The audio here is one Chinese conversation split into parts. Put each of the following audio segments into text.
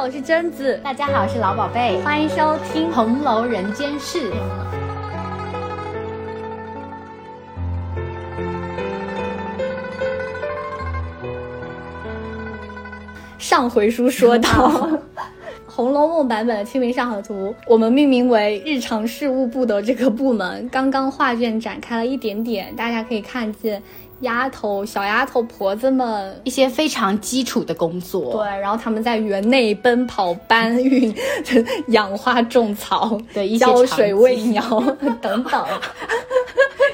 好，我是贞子。大家好，我是老宝贝。欢迎收听《红楼人间事》。上回书说到，《红楼梦》版本的《清明上河图》，我们命名为日常事务部的这个部门，刚刚画卷展开了一点点，大家可以看见。丫头、小丫头、婆子们一些非常基础的工作，对，然后他们在园内奔跑、搬运、养花、种草、对，浇水、喂鸟 等等，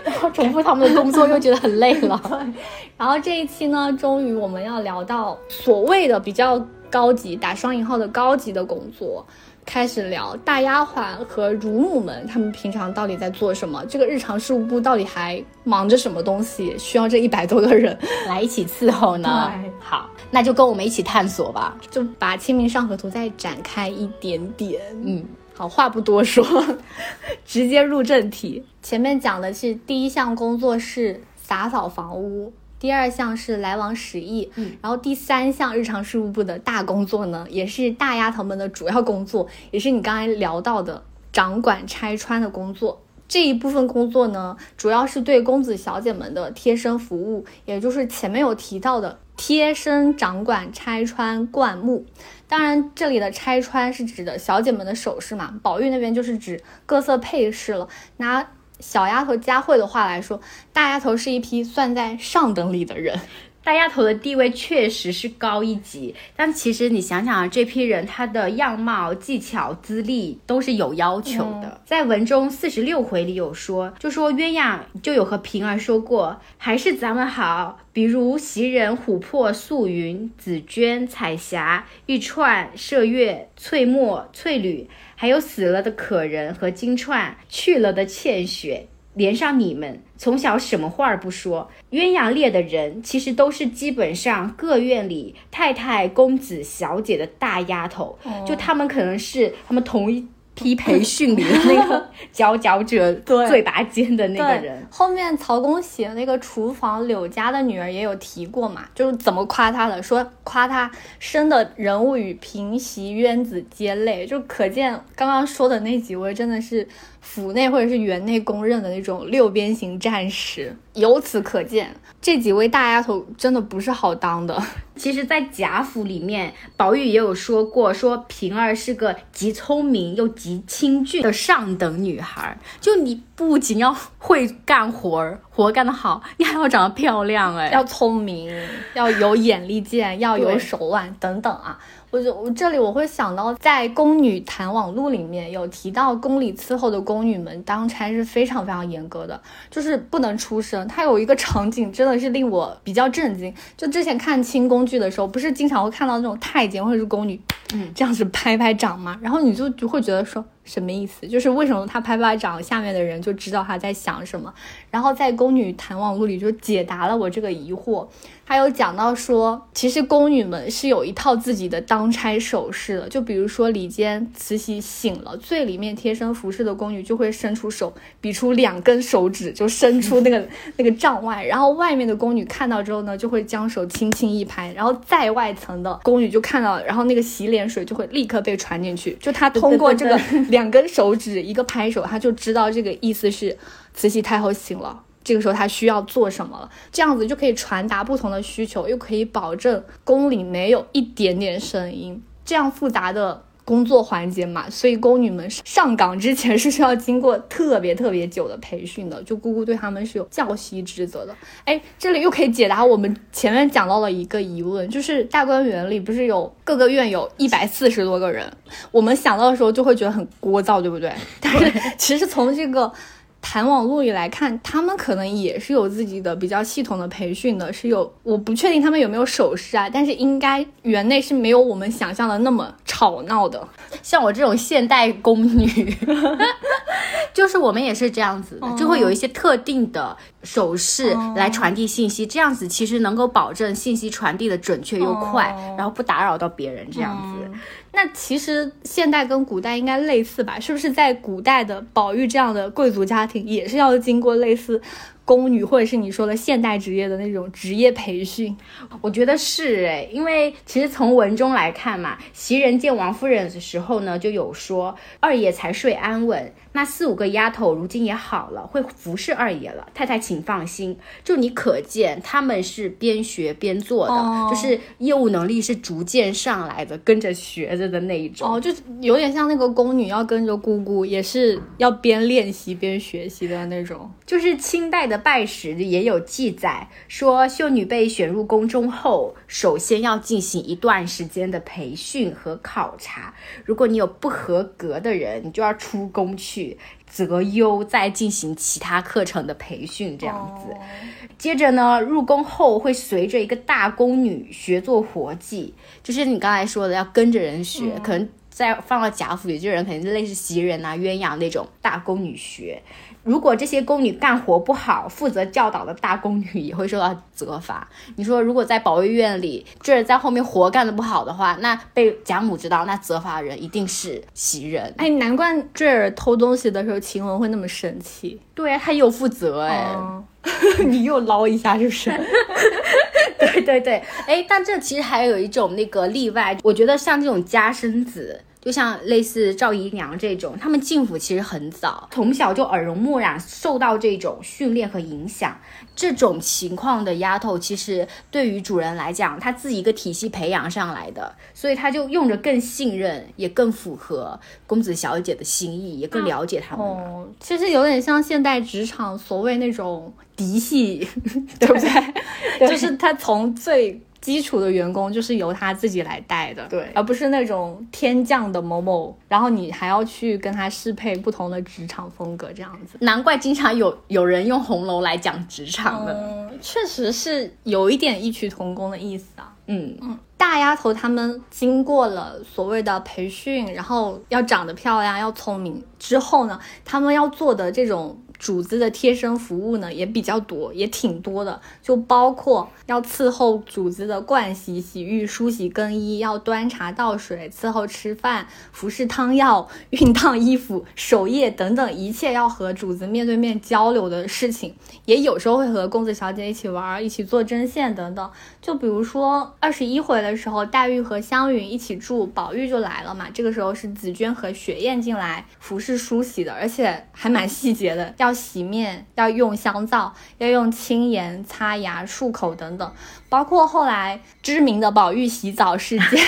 然后重复他们的工作又觉得很累了。然后这一期呢，终于我们要聊到所谓的比较高级（打双引号的高级）的工作。开始聊大丫鬟和乳母们，他们平常到底在做什么？这个日常事务部到底还忙着什么东西？需要这一百多个人 来一起伺候呢？好，那就跟我们一起探索吧，就把《清明上河图》再展开一点点。嗯，好，话不多说，直接入正题。前面讲的是第一项工作是打扫房屋。第二项是来往使役，嗯，然后第三项日常事务部的大工作呢，也是大丫头们的主要工作，也是你刚才聊到的掌管拆穿的工作。这一部分工作呢，主要是对公子小姐们的贴身服务，也就是前面有提到的贴身掌管拆穿灌木。当然，这里的拆穿是指的小姐们的首饰嘛，宝玉那边就是指各色配饰了。拿小丫头佳慧的话来说，大丫头是一批算在上等里的人。大丫头的地位确实是高一级，但其实你想想啊，这批人他的样貌、技巧、资历都是有要求的。在文中四十六回里有说，就说鸳鸯就有和平儿说过，还是咱们好，比如袭人、琥珀、素云、紫鹃、彩霞、玉串、麝月、翠墨、翠缕，还有死了的可人和金钏，去了的茜雪。连上你们从小什么话儿不说，鸳鸯列的人其实都是基本上各院里太太、公子、小姐的大丫头，就他们可能是他们同一。批培训里的那个 佼佼者，最拔尖的那个人。后面曹公写那个厨房柳家的女儿也有提过嘛，就是怎么夸她的，说夸她生的人物与平席渊子皆类，就可见刚刚说的那几位真的是府内或者是园内公认的那种六边形战士。由此可见，这几位大丫头真的不是好当的。其实，在贾府里面，宝玉也有说过，说平儿是个极聪明又极清俊的上等女孩。就你不仅要会干活儿，活干得好，你还要长得漂亮，哎，要聪明，要有眼力见，要有手腕等等啊。我就我这里我会想到，在《宫女谈网录》里面有提到，宫里伺候的宫女们当差是非常非常严格的，就是不能出声。它有一个场景真的是令我比较震惊，就之前看清宫剧的时候，不是经常会看到那种太监或者是宫女，嗯，这样子拍拍掌嘛？然后你就就会觉得说。什么意思？就是为什么他拍巴掌，下面的人就知道他在想什么？然后在《宫女谈网录》里就解答了我这个疑惑。他有讲到说，其实宫女们是有一套自己的当差手势的。就比如说里间慈禧醒了，最里面贴身服侍的宫女就会伸出手，比出两根手指，就伸出那个 那个帐外。然后外面的宫女看到之后呢，就会将手轻轻一拍。然后在外层的宫女就看到，然后那个洗脸水就会立刻被传进去。就他通过这个。两根手指一个拍手，他就知道这个意思是慈禧太后醒了。这个时候他需要做什么了？这样子就可以传达不同的需求，又可以保证宫里没有一点点声音。这样复杂的。工作环节嘛，所以宫女们上岗之前是需要经过特别特别久的培训的，就姑姑对他们是有教习职责的。哎，这里又可以解答我们前面讲到了一个疑问，就是大观园里不是有各个院有一百四十多个人，我们想到的时候就会觉得很聒噪，对不对？但是其实从这个。谈网络里来看，他们可能也是有自己的比较系统的培训的，是有，我不确定他们有没有手势啊，但是应该园内是没有我们想象的那么吵闹的。像我这种现代宫女，就是我们也是这样子的，就会有一些特定的手势来传递信息，这样子其实能够保证信息传递的准确又快，然后不打扰到别人，这样子。那其实现代跟古代应该类似吧？是不是在古代的宝玉这样的贵族家庭，也是要经过类似宫女或者是你说的现代职业的那种职业培训？我觉得是诶，因为其实从文中来看嘛，袭人见王夫人的时候呢，就有说二爷才睡安稳。那四五个丫头如今也好了，会服侍二爷了。太太请放心，就你可见他们是边学边做的，就是业务能力是逐渐上来的，跟着学着的那一种。哦，就有点像那个宫女要跟着姑姑，也是要边练习边学习的那种。就是清代的拜史也有记载说，秀女被选入宫中后，首先要进行一段时间的培训和考察。如果你有不合格的人，你就要出宫去。择优再进行其他课程的培训，这样子。接着呢，入宫后会随着一个大宫女学做活计，就是你刚才说的要跟着人学，可能再放到贾府里，这人肯定是类似袭人啊、鸳鸯那种大宫女学。如果这些宫女干活不好，负责教导的大宫女也会受到责罚。你说，如果在保卫院里，这在后面活干的不好的话，那被贾母知道，那责罚的人一定是袭人。哎，难怪坠儿偷东西的时候，晴雯会那么生气。对，她有负责哎，你又捞一下，是不是？对对对，哎，但这其实还有一种那个例外，我觉得像这种家生子。就像类似赵姨娘这种，她们进府其实很早，从小就耳濡目染，受到这种训练和影响。这种情况的丫头，其实对于主人来讲，她自己一个体系培养上来的，所以她就用着更信任，也更符合公子小姐的心意，也更了解他们。哦，其实有点像现代职场所谓那种嫡系，对不对？就是她从最。基础的员工就是由他自己来带的，对，而不是那种天降的某某，然后你还要去跟他适配不同的职场风格，这样子。难怪经常有有人用红楼来讲职场的，嗯，确实是有一点异曲同工的意思啊。嗯嗯，大丫头她们经过了所谓的培训，然后要长得漂亮，要聪明之后呢，她们要做的这种。主子的贴身服务呢也比较多，也挺多的，就包括要伺候主子的盥洗、洗浴、梳洗、更衣，要端茶倒水、伺候吃饭、服侍汤药、熨烫衣服、守夜等等一切要和主子面对面交流的事情，也有时候会和公子小姐一起玩，一起做针线等等。就比如说二十一回的时候，黛玉和湘云一起住，宝玉就来了嘛。这个时候是紫娟和雪雁进来服侍梳洗的，而且还蛮细节的，要。要洗面，要用香皂，要用清盐擦牙、漱口等等，包括后来知名的宝玉洗澡事件，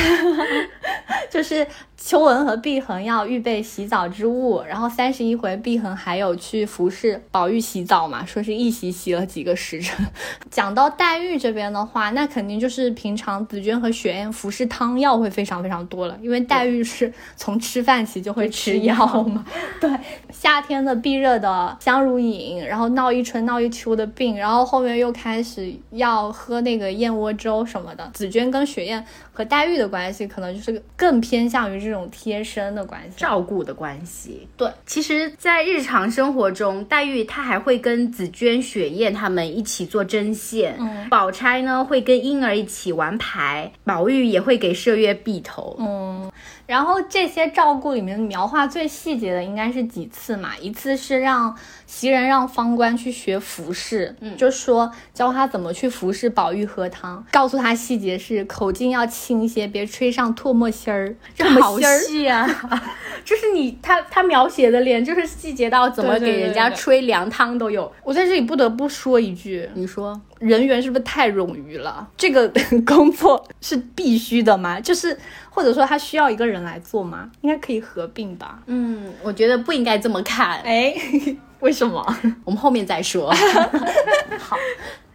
就是。秋纹和碧痕要预备洗澡之物，然后三十一回，碧痕还有去服侍宝玉洗澡嘛，说是一洗洗了几个时辰。讲到黛玉这边的话，那肯定就是平常紫娟和雪雁服侍汤药会非常非常多了，因为黛玉是从吃饭起就会吃药嘛。对，夏天的避热的香如饮，然后闹一春闹一秋的病，然后后面又开始要喝那个燕窝粥什么的。紫娟跟雪雁和黛玉的关系可能就是更偏向于。这种贴身的关系，照顾的关系。对，其实，在日常生活中，黛玉她还会跟紫娟、雪雁他们一起做针线。嗯，宝钗呢会跟婴儿一起玩牌，宝玉也会给麝月篦头。嗯。然后这些照顾里面描画最细节的应该是几次嘛？一次是让袭人让方官去学服侍，嗯，就说教他怎么去服侍宝玉喝汤，告诉他细节是口径要轻些，别吹上唾沫芯儿，这好细啊！就是你他他描写的脸，就是细节到怎么给人家吹凉汤都有。我在这里不得不说一句，你说人员是不是太冗余了？这个 工作是必须的吗？就是。或者说他需要一个人来做吗？应该可以合并吧。嗯，我觉得不应该这么看。哎，为什么？我们后面再说。好，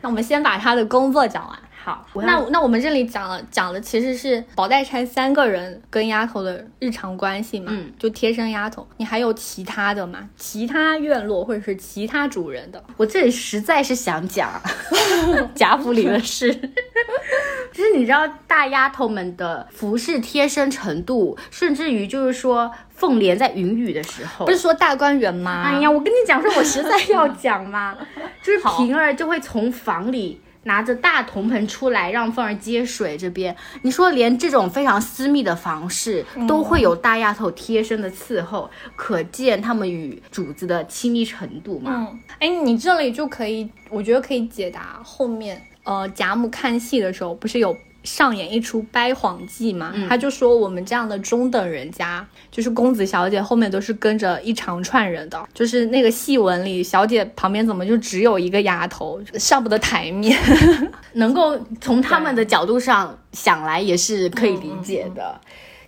那我们先把他的工作讲完。好，那那我们这里讲了讲的其实是宝黛钗三个人跟丫头的日常关系嘛，嗯，就贴身丫头。你还有其他的吗？其他院落或者是其他主人的？我这里实在是想讲 贾府里的事，就是你知道大丫头们的服饰贴身程度，甚至于就是说凤莲在云雨的时候，不是说大观园吗？哎呀，我跟你讲说，我实在要讲嘛，就是平儿就会从房里。拿着大铜盆出来让凤儿接水。这边你说连这种非常私密的房事都会有大丫头贴身的伺候，可见他们与主子的亲密程度嘛。嗯，哎，你这里就可以，我觉得可以解答后面，呃，贾母看戏的时候不是有。上演一出掰谎记嘛，他就说我们这样的中等人家，就是公子小姐后面都是跟着一长串人的，就是那个戏文里，小姐旁边怎么就只有一个丫头，上不得台面，能够从他们的角度上想来也是可以理解的。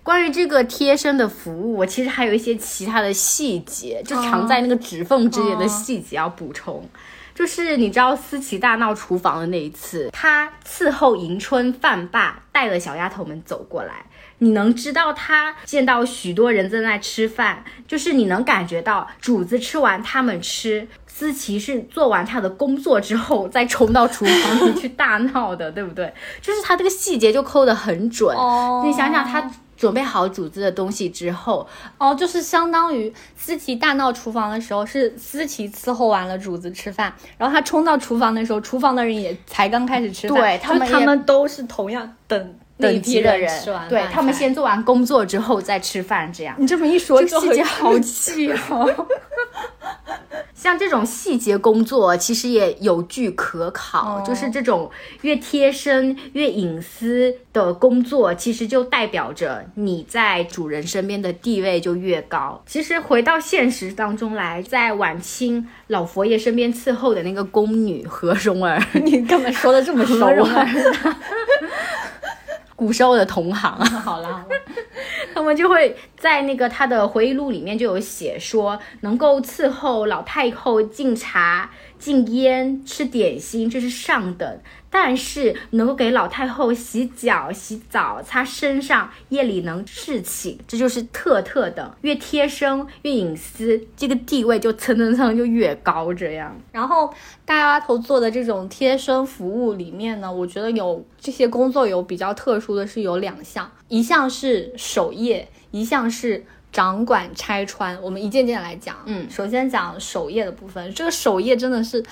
关于这个贴身的服务，我其实还有一些其他的细节，就藏在那个指缝之间的细节要补充。就是你知道思琪大闹厨房的那一次，他伺候迎春饭罢，带了小丫头们走过来。你能知道他见到许多人在那吃饭，就是你能感觉到主子吃完他们吃，思琪是做完他的工作之后再冲到厨房里去大闹的，对不对？就是他这个细节就抠得很准。你想想他。准备好主子的东西之后，哦，就是相当于思琪大闹厨房的时候，是思琪伺候完了主子吃饭，然后他冲到厨房的时候，厨房的人也才刚开始吃饭，对他们他们都是同样等等级的人，对他们先做完工作之后再吃饭，这样。你这么一说，细节好气哦。像这种细节工作，其实也有据可考，就是这种越贴身、越隐私的工作，其实就代表着你在主人身边的地位就越高。其实回到现实当中来，在晚清老佛爷身边伺候的那个宫女何蓉儿，你干嘛说的这么熟啊？古时候的同行，好了，他们就会在那个他的回忆录里面就有写说，能够伺候老太后敬茶。敬烟吃点心，这是上等；但是能够给老太后洗脚、洗澡、擦身上，夜里能侍寝，这就是特特的。越贴身越隐私，这个地位就蹭蹭蹭就越高。这样，然后大丫头做的这种贴身服务里面呢，我觉得有这些工作有比较特殊的是有两项，一项是守夜，一项是。掌管拆穿，我们一件件来讲。嗯，首先讲守夜的部分，这个守夜真的是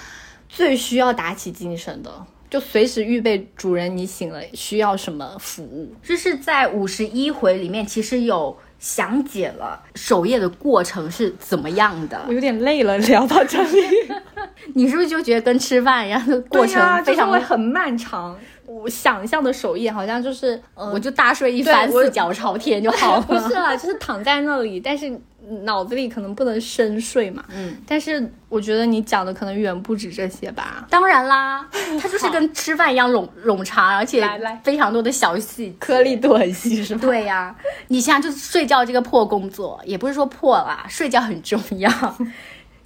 最需要打起精神的，就随时预备主人你醒了需要什么服务。这是在五十一回里面，其实有详解了守夜的过程是怎么样的。我有点累了，聊到这里，你是不是就觉得跟吃饭一样的过程非常会很漫长？我想象的守夜好像就是，我就大睡一番，四脚朝天就好了。不是啦，就是躺在那里，但是脑子里可能不能深睡嘛。嗯，但是我觉得你讲的可能远不止这些吧。当然啦，它就是跟吃饭一样冗冗长，而且非常多的小细颗粒度很细，是吧？对呀，你像就是睡觉这个破工作，也不是说破啦，睡觉很重要。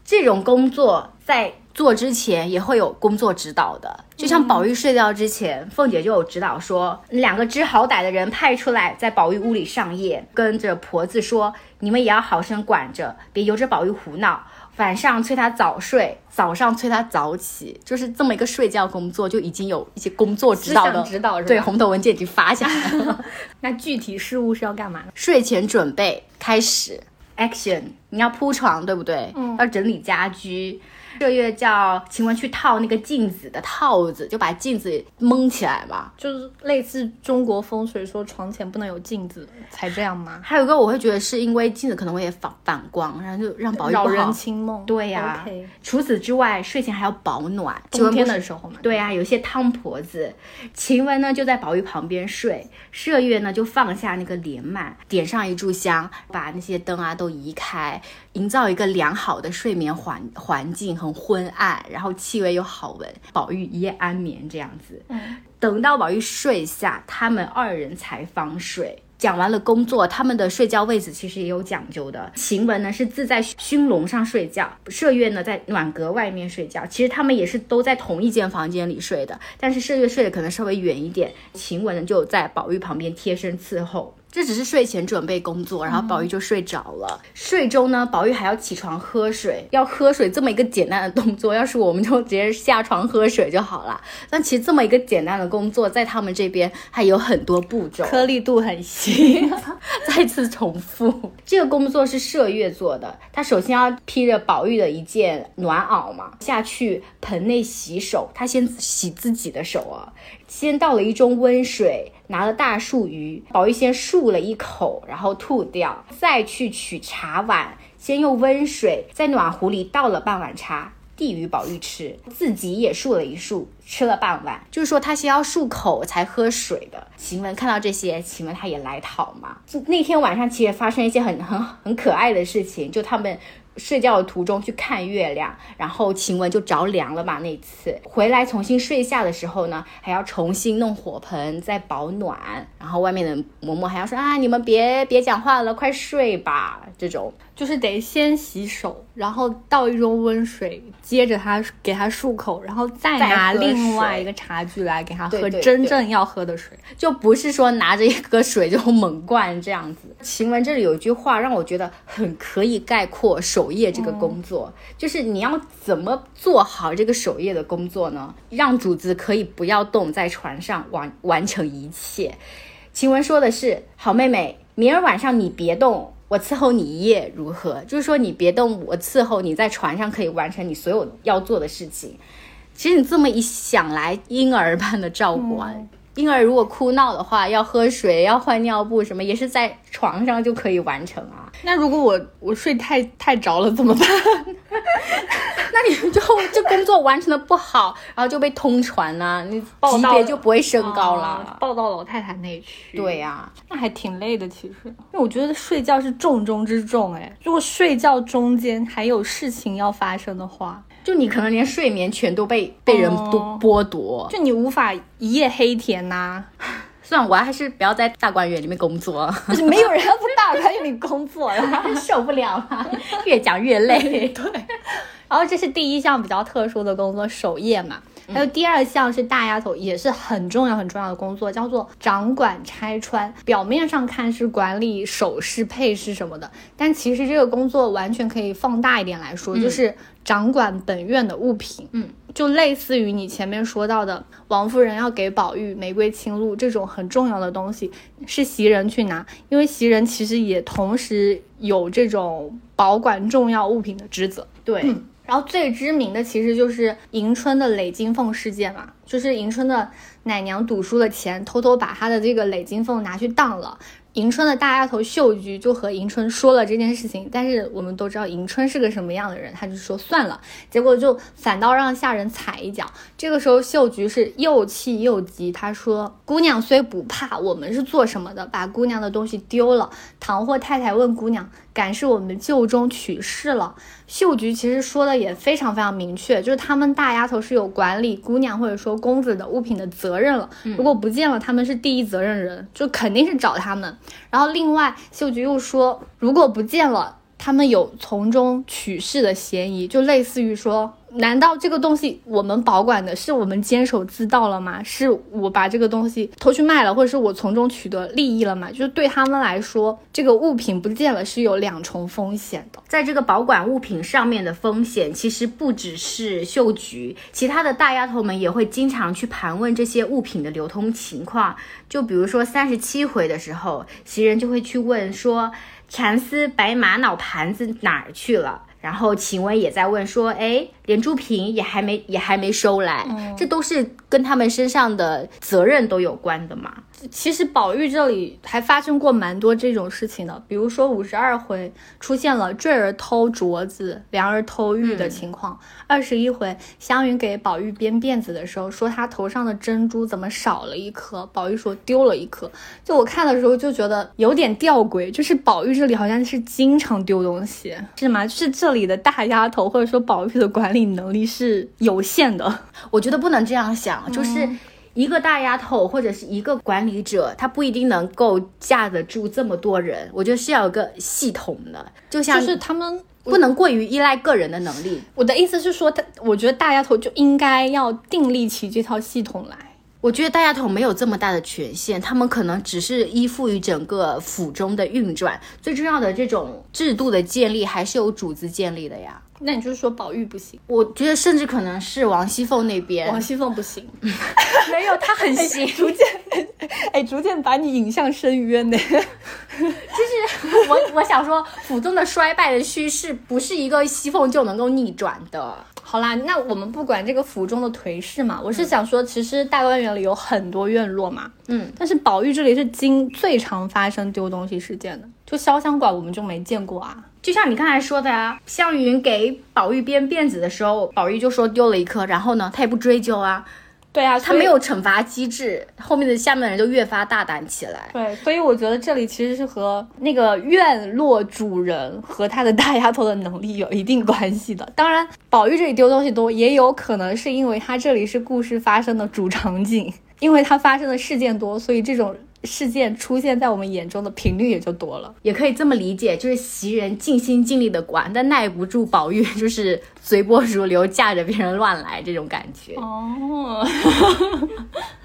这种工作在。做之前也会有工作指导的，就像宝玉睡觉之前，凤姐就有指导说，两个知好歹的人派出来在宝玉屋里上夜，跟着婆子说，你们也要好生管着，别由着宝玉胡闹。晚上催他早睡，早上催他早起，就是这么一个睡觉工作，就已经有一些工作指导的指导，对，红头文件已经发下来了。那具体事务是要干嘛？睡前准备开始，action，你要铺床，对不对？嗯，要整理家居。麝月叫晴雯去套那个镜子的套子，就把镜子蒙起来嘛，就是类似中国风水说床前不能有镜子才这样吗？还有一个我会觉得是因为镜子可能会反反光，然后就让宝玉扰人清梦。对呀，除此之外，睡前还要保暖。冬天的时候嘛。对呀，有些汤婆子，晴雯呢就在宝玉旁边睡，麝月呢就放下那个帘幔，点上一炷香，把那些灯啊都移开，营造一个良好的睡眠环环境很。昏暗，然后气味又好闻，宝玉一夜安眠这样子。嗯，等到宝玉睡下，他们二人才方睡。讲完了工作，他们的睡觉位置其实也有讲究的。晴雯呢是自在熏笼上睡觉，麝月呢在暖阁外面睡觉。其实他们也是都在同一间房间里睡的，但是麝月睡的可能稍微远一点，晴雯呢就在宝玉旁边贴身伺候。这只是睡前准备工作，然后宝玉就睡着了。睡中呢，宝玉还要起床喝水，要喝水这么一个简单的动作，要是我们就直接下床喝水就好了。但其实这么一个简单的工作，在他们这边还有很多步骤，颗粒度很细。再次重复，这个工作是麝月做的。他首先要披着宝玉的一件暖袄嘛，下去盆内洗手。他先洗自己的手啊，先倒了一盅温水，拿了大树鱼，宝玉先漱了一口，然后吐掉，再去取茶碗，先用温水在暖壶里倒了半碗茶。递与宝玉吃，自己也漱了一漱，吃了半碗。就是说他先要漱口才喝水的。晴雯看到这些，晴雯她也来讨嘛。就那天晚上其实发生一些很很很可爱的事情，就他们。睡觉的途中去看月亮，然后晴雯就着凉了嘛。那次回来重新睡下的时候呢，还要重新弄火盆再保暖。然后外面的嬷嬷还要说啊，你们别别讲话了，快睡吧。这种就是得先洗手，然后倒一盅温水，接着他给他漱口，然后再拿另外一个茶具来给他喝真正要喝的水，就不是说拿着一个水就猛灌这样子。晴雯这里有一句话让我觉得很可以概括手。守夜这个工作，就是你要怎么做好这个守夜的工作呢？让主子可以不要动，在船上完完成一切。晴雯说的是：“好妹妹，明儿晚上你别动，我伺候你一夜，如何？”就是说你别动，我伺候你在船上可以完成你所有要做的事情。其实你这么一想来，婴儿般的照管。婴儿如果哭闹的话，要喝水，要换尿布，什么也是在床上就可以完成啊。那如果我我睡太太着了怎么办？那你就这工作完成的不好，然后就被通传了，你级别就不会升高了，报到老太太那去。对呀，那还挺累的其实。因为我觉得睡觉是重中之重，哎，如果睡觉中间还有事情要发生的话。就你可能连睡眠全都被被人都剥夺，就你无法一夜黑天呐。算了，我还是不要在大观园里面工作就。没有人要在大观园里工作了，受不了了，越讲越累。对，然后这是第一项比较特殊的工作，守夜嘛。还有第二项是大丫头，也是很重要很重要的工作，叫做掌管拆穿。表面上看是管理首饰配饰什么的，但其实这个工作完全可以放大一点来说，就是掌管本院的物品。嗯，就类似于你前面说到的，王夫人要给宝玉玫瑰青露这种很重要的东西，是袭人去拿，因为袭人其实也同时有这种保管重要物品的职责。对。然后最知名的其实就是迎春的累金凤事件嘛，就是迎春的奶娘赌输了钱，偷偷把她的这个累金凤拿去当了。迎春的大丫头秀菊就和迎春说了这件事情，但是我们都知道迎春是个什么样的人，她就说算了，结果就反倒让下人踩一脚。这个时候秀菊是又气又急，她说：“姑娘虽不怕，我们是做什么的？把姑娘的东西丢了。”唐或太太问姑娘：“敢是我们旧中取事了？”秀菊其实说的也非常非常明确，就是他们大丫头是有管理姑娘或者说公子的物品的责任了，如果不见了，他们是第一责任人，就肯定是找他们。然后另外，秀菊又说，如果不见了，他们有从中取势的嫌疑，就类似于说。难道这个东西我们保管的是我们坚守自盗了吗？是我把这个东西偷去卖了，或者是我从中取得利益了吗？就是对他们来说，这个物品不见了是有两重风险的。在这个保管物品上面的风险，其实不只是秀菊，其他的大丫头们也会经常去盘问这些物品的流通情况。就比如说三十七回的时候，袭人就会去问说：“蚕丝白玛瑙盘子哪儿去了？”然后晴雯也在问说：“哎，连珠瓶也还没也还没收来，这都是跟他们身上的责任都有关的嘛。”其实宝玉这里还发生过蛮多这种事情的，比如说五十二回出现了坠儿偷镯子、梁儿偷玉的情况。二十一回湘云给宝玉编辫子的时候，说他头上的珍珠怎么少了一颗，宝玉说丢了一颗。就我看的时候就觉得有点吊诡，就是宝玉这里好像是经常丢东西，是吗？就是这里的大丫头或者说宝玉的管理能力是有限的。我觉得不能这样想，就是。一个大丫头或者是一个管理者，他不一定能够架得住这么多人。我觉得是要有个系统的，就像就是他们不能过于依赖个人的能力。我的意思是说，他我觉得大丫头就应该要订立起这套系统来。我觉得大丫头没有这么大的权限，他们可能只是依附于整个府中的运转，最重要的这种制度的建立还是由主子建立的呀。那你就是说宝玉不行？我觉得甚至可能是王熙凤那边，王熙凤不行 没有她很行，逐渐，哎，逐渐把你引向深渊呢。就是我我想说，府中的衰败的趋势不是一个熙凤就能够逆转的。好啦，那我们不管这个府中的颓势嘛，我是想说，其实大观园里有很多院落嘛，嗯，但是宝玉这里是经最常发生丢东西事件的，就潇湘馆我们就没见过啊。就像你刚才说的啊，湘云给宝玉编辫子的时候，宝玉就说丢了一颗，然后呢，他也不追究啊。对啊，他没有惩罚机制，后面的下面的人就越发大胆起来。对，所以我觉得这里其实是和那个院落主人和他的大丫头的能力有一定关系的。当然，宝玉这里丢东西多，也有可能是因为他这里是故事发生的主场景，因为他发生的事件多，所以这种。事件出现在我们眼中的频率也就多了，也可以这么理解，就是袭人尽心尽力的管，但耐不住宝玉 就是随波逐流，架着别人乱来这种感觉。哦。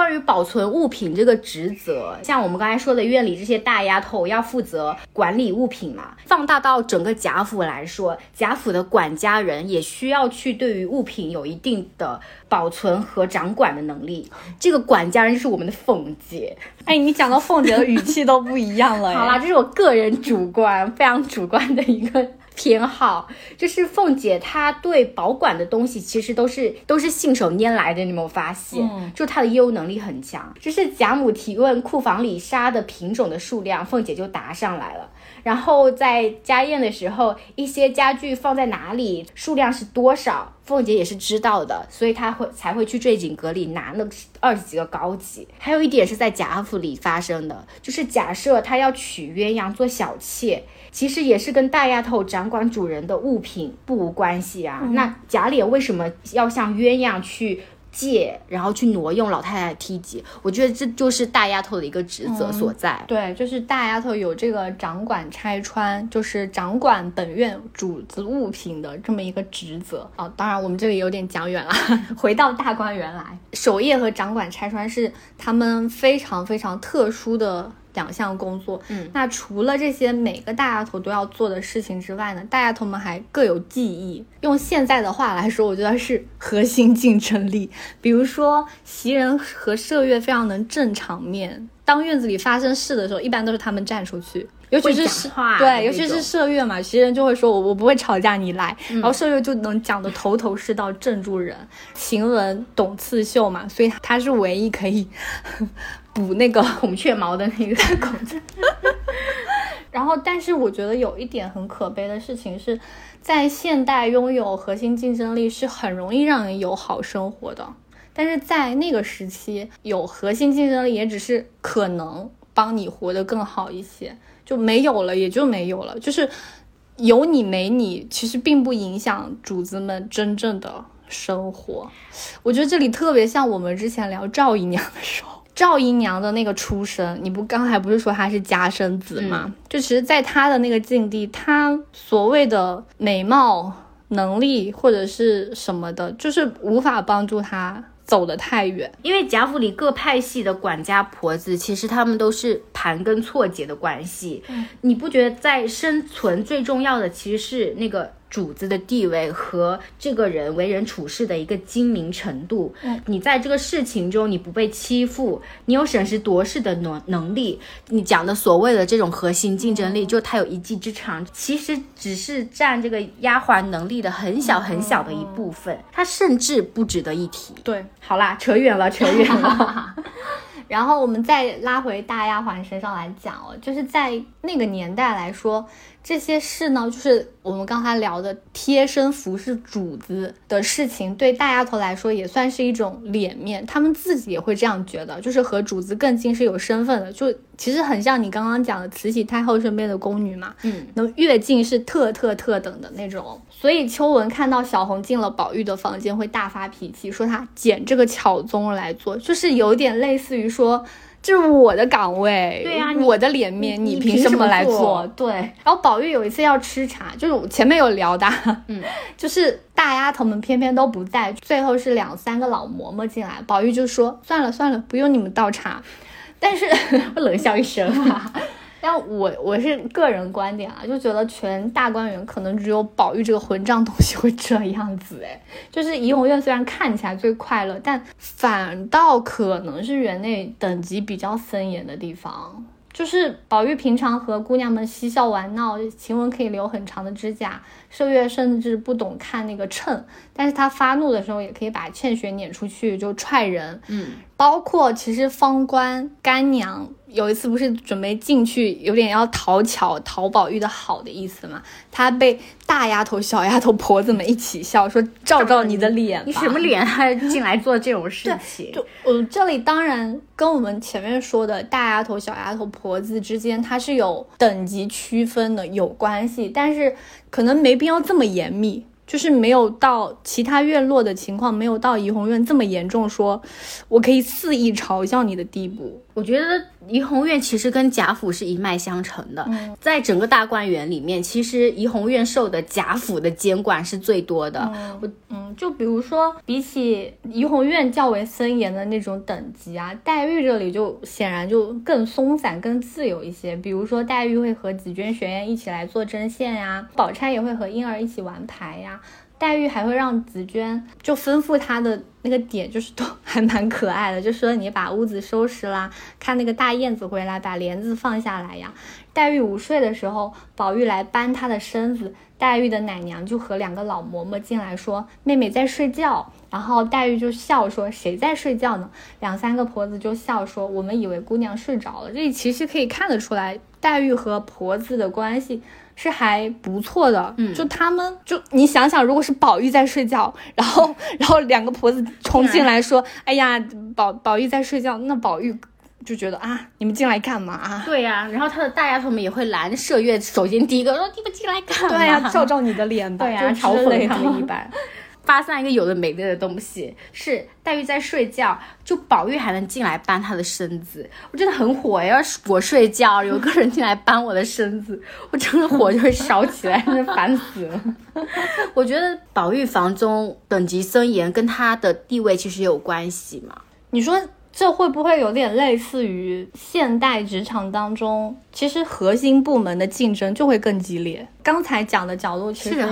关于保存物品这个职责，像我们刚才说的院里这些大丫头要负责管理物品嘛。放大到整个贾府来说，贾府的管家人也需要去对于物品有一定的保存和掌管的能力。这个管家人就是我们的凤姐。哎，你讲到凤姐的语气都不一样了。好啦，这是我个人主观，非常主观的一个。偏好就是凤姐，她对保管的东西其实都是都是信手拈来的，你有没有发现？嗯，就她的业务能力很强。就是贾母提问库房里沙的品种的数量，凤姐就答上来了。然后在家宴的时候，一些家具放在哪里，数量是多少，凤姐也是知道的，所以她会才会去坠锦阁里拿那二十几个高级。还有一点是在贾府里发生的，就是假设她要娶鸳鸯做小妾。其实也是跟大丫头掌管主人的物品不无关系啊。那贾琏为什么要向鸳鸯去借，然后去挪用老太太的梯级？我觉得这就是大丫头的一个职责所在。对，就是大丫头有这个掌管拆穿，就是掌管本院主子物品的这么一个职责啊。当然，我们这里有点讲远了，回到大观园来，守夜和掌管拆穿是他们非常非常特殊的。两项工作，嗯，那除了这些每个大丫头都要做的事情之外呢，大丫头们还各有技艺。用现在的话来说，我觉得是核心竞争力。比如说，袭人和麝月非常能正场面，当院子里发生事的时候，一般都是他们站出去，尤其是对，尤其是麝月嘛，袭人就会说：“我我不会吵架，你来。”然后麝月就能讲的头头是道，镇住人。晴雯懂刺绣嘛，所以她是唯一可以。补那个 孔雀毛的那个 孔雀，然后，但是我觉得有一点很可悲的事情是，在现代拥有核心竞争力是很容易让人有好生活的，但是在那个时期有核心竞争力也只是可能帮你活得更好一些，就没有了也就没有了，就是有你没你，其实并不影响主子们真正的生活。我觉得这里特别像我们之前聊赵姨娘的时候。赵姨娘的那个出身，你不刚才不是说她是家生子吗？就其实，在她的那个境地，她所谓的美貌、能力或者是什么的，就是无法帮助她走得太远。因为贾府里各派系的管家婆子，其实他们都是盘根错节的关系。嗯你不觉得在生存最重要的其实是那个？主子的地位和这个人为人处事的一个精明程度，你在这个事情中你不被欺负，你有审时度势的能能力，你讲的所谓的这种核心竞争力，就他有一技之长，其实只是占这个丫鬟能力的很小很小的一部分，他甚至不值得一提。对，好啦，扯远了，扯远了。然后我们再拉回大丫鬟身上来讲哦，就是在那个年代来说。这些事呢，就是我们刚才聊的贴身服侍主子的事情，对大丫头来说也算是一种脸面，他们自己也会这样觉得，就是和主子更近是有身份的，就其实很像你刚刚讲的慈禧太后身边的宫女嘛，嗯，能越近是特特特等的那种。所以秋文看到小红进了宝玉的房间，会大发脾气，说她捡这个巧宗来做，就是有点类似于说。这是我的岗位，对呀，我的脸面，你凭什么来做？对。然后宝玉有一次要吃茶，就是前面有聊的，嗯，就是大丫头们偏偏都不在，最后是两三个老嬷嬷进来，宝玉就说算了算了，不用你们倒茶，但是 我冷笑一声啊。但我我是个人观点啊，就觉得全大观园可能只有宝玉这个混账东西会这样子哎，就是怡红院虽然看起来最快乐，但反倒可能是园内等级比较森严的地方。就是宝玉平常和姑娘们嬉笑玩闹，晴雯可以留很长的指甲，麝月甚至不懂看那个秤，但是他发怒的时候也可以把茜雪撵出去就踹人，嗯。包括其实方官干娘有一次不是准备进去，有点要讨巧讨宝玉的好的意思嘛？她被大丫头、小丫头、婆子们一起笑，说照照你的脸，你什么脸还进来做这种事情？就我这里当然跟我们前面说的大丫头、小丫头、婆子之间，它是有等级区分的，有关系，但是可能没必要这么严密。就是没有到其他院落的情况，没有到怡红院这么严重，说我可以肆意嘲笑你的地步。我觉得怡红院其实跟贾府是一脉相承的，在整个大观园里面，其实怡红院受的贾府的监管是最多的。我嗯，就比如说比起怡红院较为森严的那种等级啊，黛玉这里就显然就更松散、更自由一些。比如说黛玉会和紫鹃、学院一起来做针线呀，宝钗也会和莺儿一起玩牌呀。黛玉还会让紫娟就吩咐她的那个点，就是都 还蛮可爱的，就说你把屋子收拾啦，看那个大燕子回来，把帘子放下来呀。黛玉午睡的时候，宝玉来搬她的身子，黛玉的奶娘就和两个老嬷嬷进来说妹妹在睡觉，然后黛玉就笑说谁在睡觉呢？两三个婆子就笑说我们以为姑娘睡着了。这其实可以看得出来，黛玉和婆子的关系。是还不错的，嗯，就他们就你想想，如果是宝玉在睡觉，然后然后两个婆子冲进来说，哎呀，宝宝玉在睡觉，那宝玉就觉得啊，你们进来干嘛？对呀，然后他的大丫头们也会拦麝月，首先第一个说你们进来干嘛？对呀，照照你的脸吧，对呀，嘲讽他们一般。发散一个有的没的的东西，是黛玉在睡觉，就宝玉还能进来搬她的身子，我真的很火呀！要是我睡觉，有个人进来搬我的身子，我真的火就会烧起来，真 的烦死了。我觉得宝玉房中等级森严，跟他的地位其实有关系嘛？你说这会不会有点类似于现代职场当中，其实核心部门的竞争就会更激烈？刚才讲的角度其实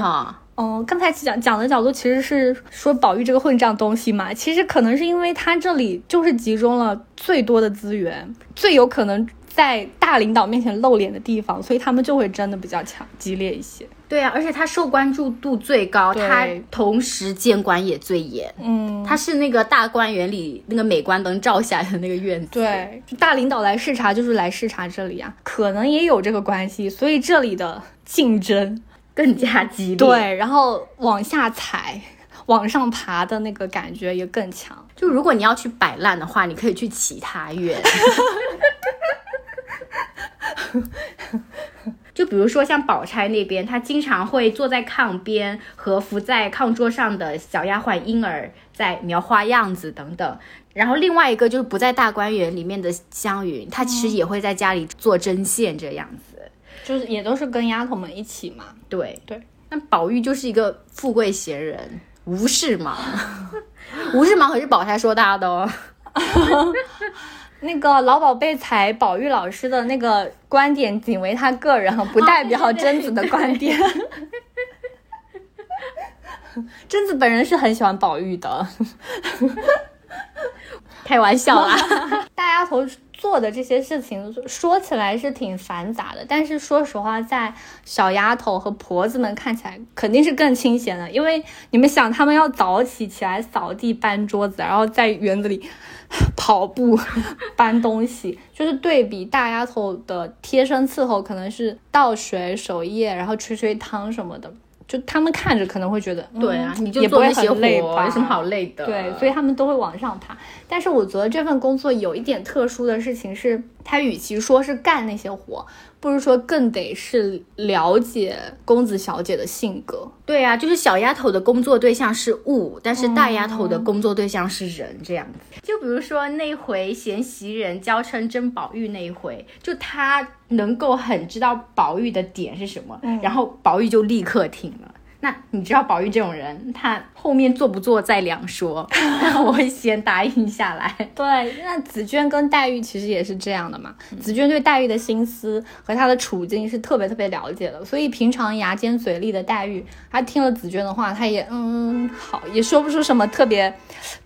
是哈。哦，刚才讲讲的角度其实是说宝玉这个混账东西嘛，其实可能是因为他这里就是集中了最多的资源，最有可能在大领导面前露脸的地方，所以他们就会争的比较强激烈一些。对啊，而且他受关注度最高，他同时监管也最严。嗯，他是那个大观园里那个镁光灯照下来的那个院子。对，大领导来视察就是来视察这里啊，可能也有这个关系，所以这里的竞争。更加激烈，对，然后往下踩、往上爬的那个感觉也更强。就如果你要去摆烂的话，你可以去其他院。就比如说像宝钗那边，她经常会坐在炕边和伏在炕桌上的小丫鬟婴儿在描花样子等等。然后另外一个就是不在大观园里面的湘云，她其实也会在家里做针线这样子。就是也都是跟丫头们一起嘛，对对。那宝玉就是一个富贵闲人，无事忙，无事忙可是宝钗说他的哦。那个老宝贝采宝玉老师的那个观点仅为他个人，不代表贞子的观点。贞子本人是很喜欢宝玉的，开玩笑啦，大丫头。做的这些事情说起来是挺繁杂的，但是说实话，在小丫头和婆子们看起来肯定是更清闲的，因为你们想，他们要早起起来扫地、搬桌子，然后在园子里 跑步、搬东西，就是对比大丫头的贴身伺候，可能是倒水、守夜，然后吹吹汤什么的。就他们看着可能会觉得，对啊，你就也不会很累吧？有什么好累的？对，所以他们都会往上爬。但是我觉得这份工作有一点特殊的事情是，他与其说是干那些活，不如说更得是了解公子小姐的性格。对啊，就是小丫头的工作对象是物，但是大丫头的工作对象是人，这样子。就比如说那回嫌袭人娇嗔甄宝玉那一回，就她能够很知道宝玉的点是什么，然后宝玉就立刻听了。那你知道宝玉这种人，他后面做不做再两说，我会先答应下来。对，那紫娟跟黛玉其实也是这样的嘛。紫娟对黛玉的心思和她的处境是特别特别了解的，所以平常牙尖嘴利的黛玉，她听了紫娟的话，她也嗯好，也说不出什么特别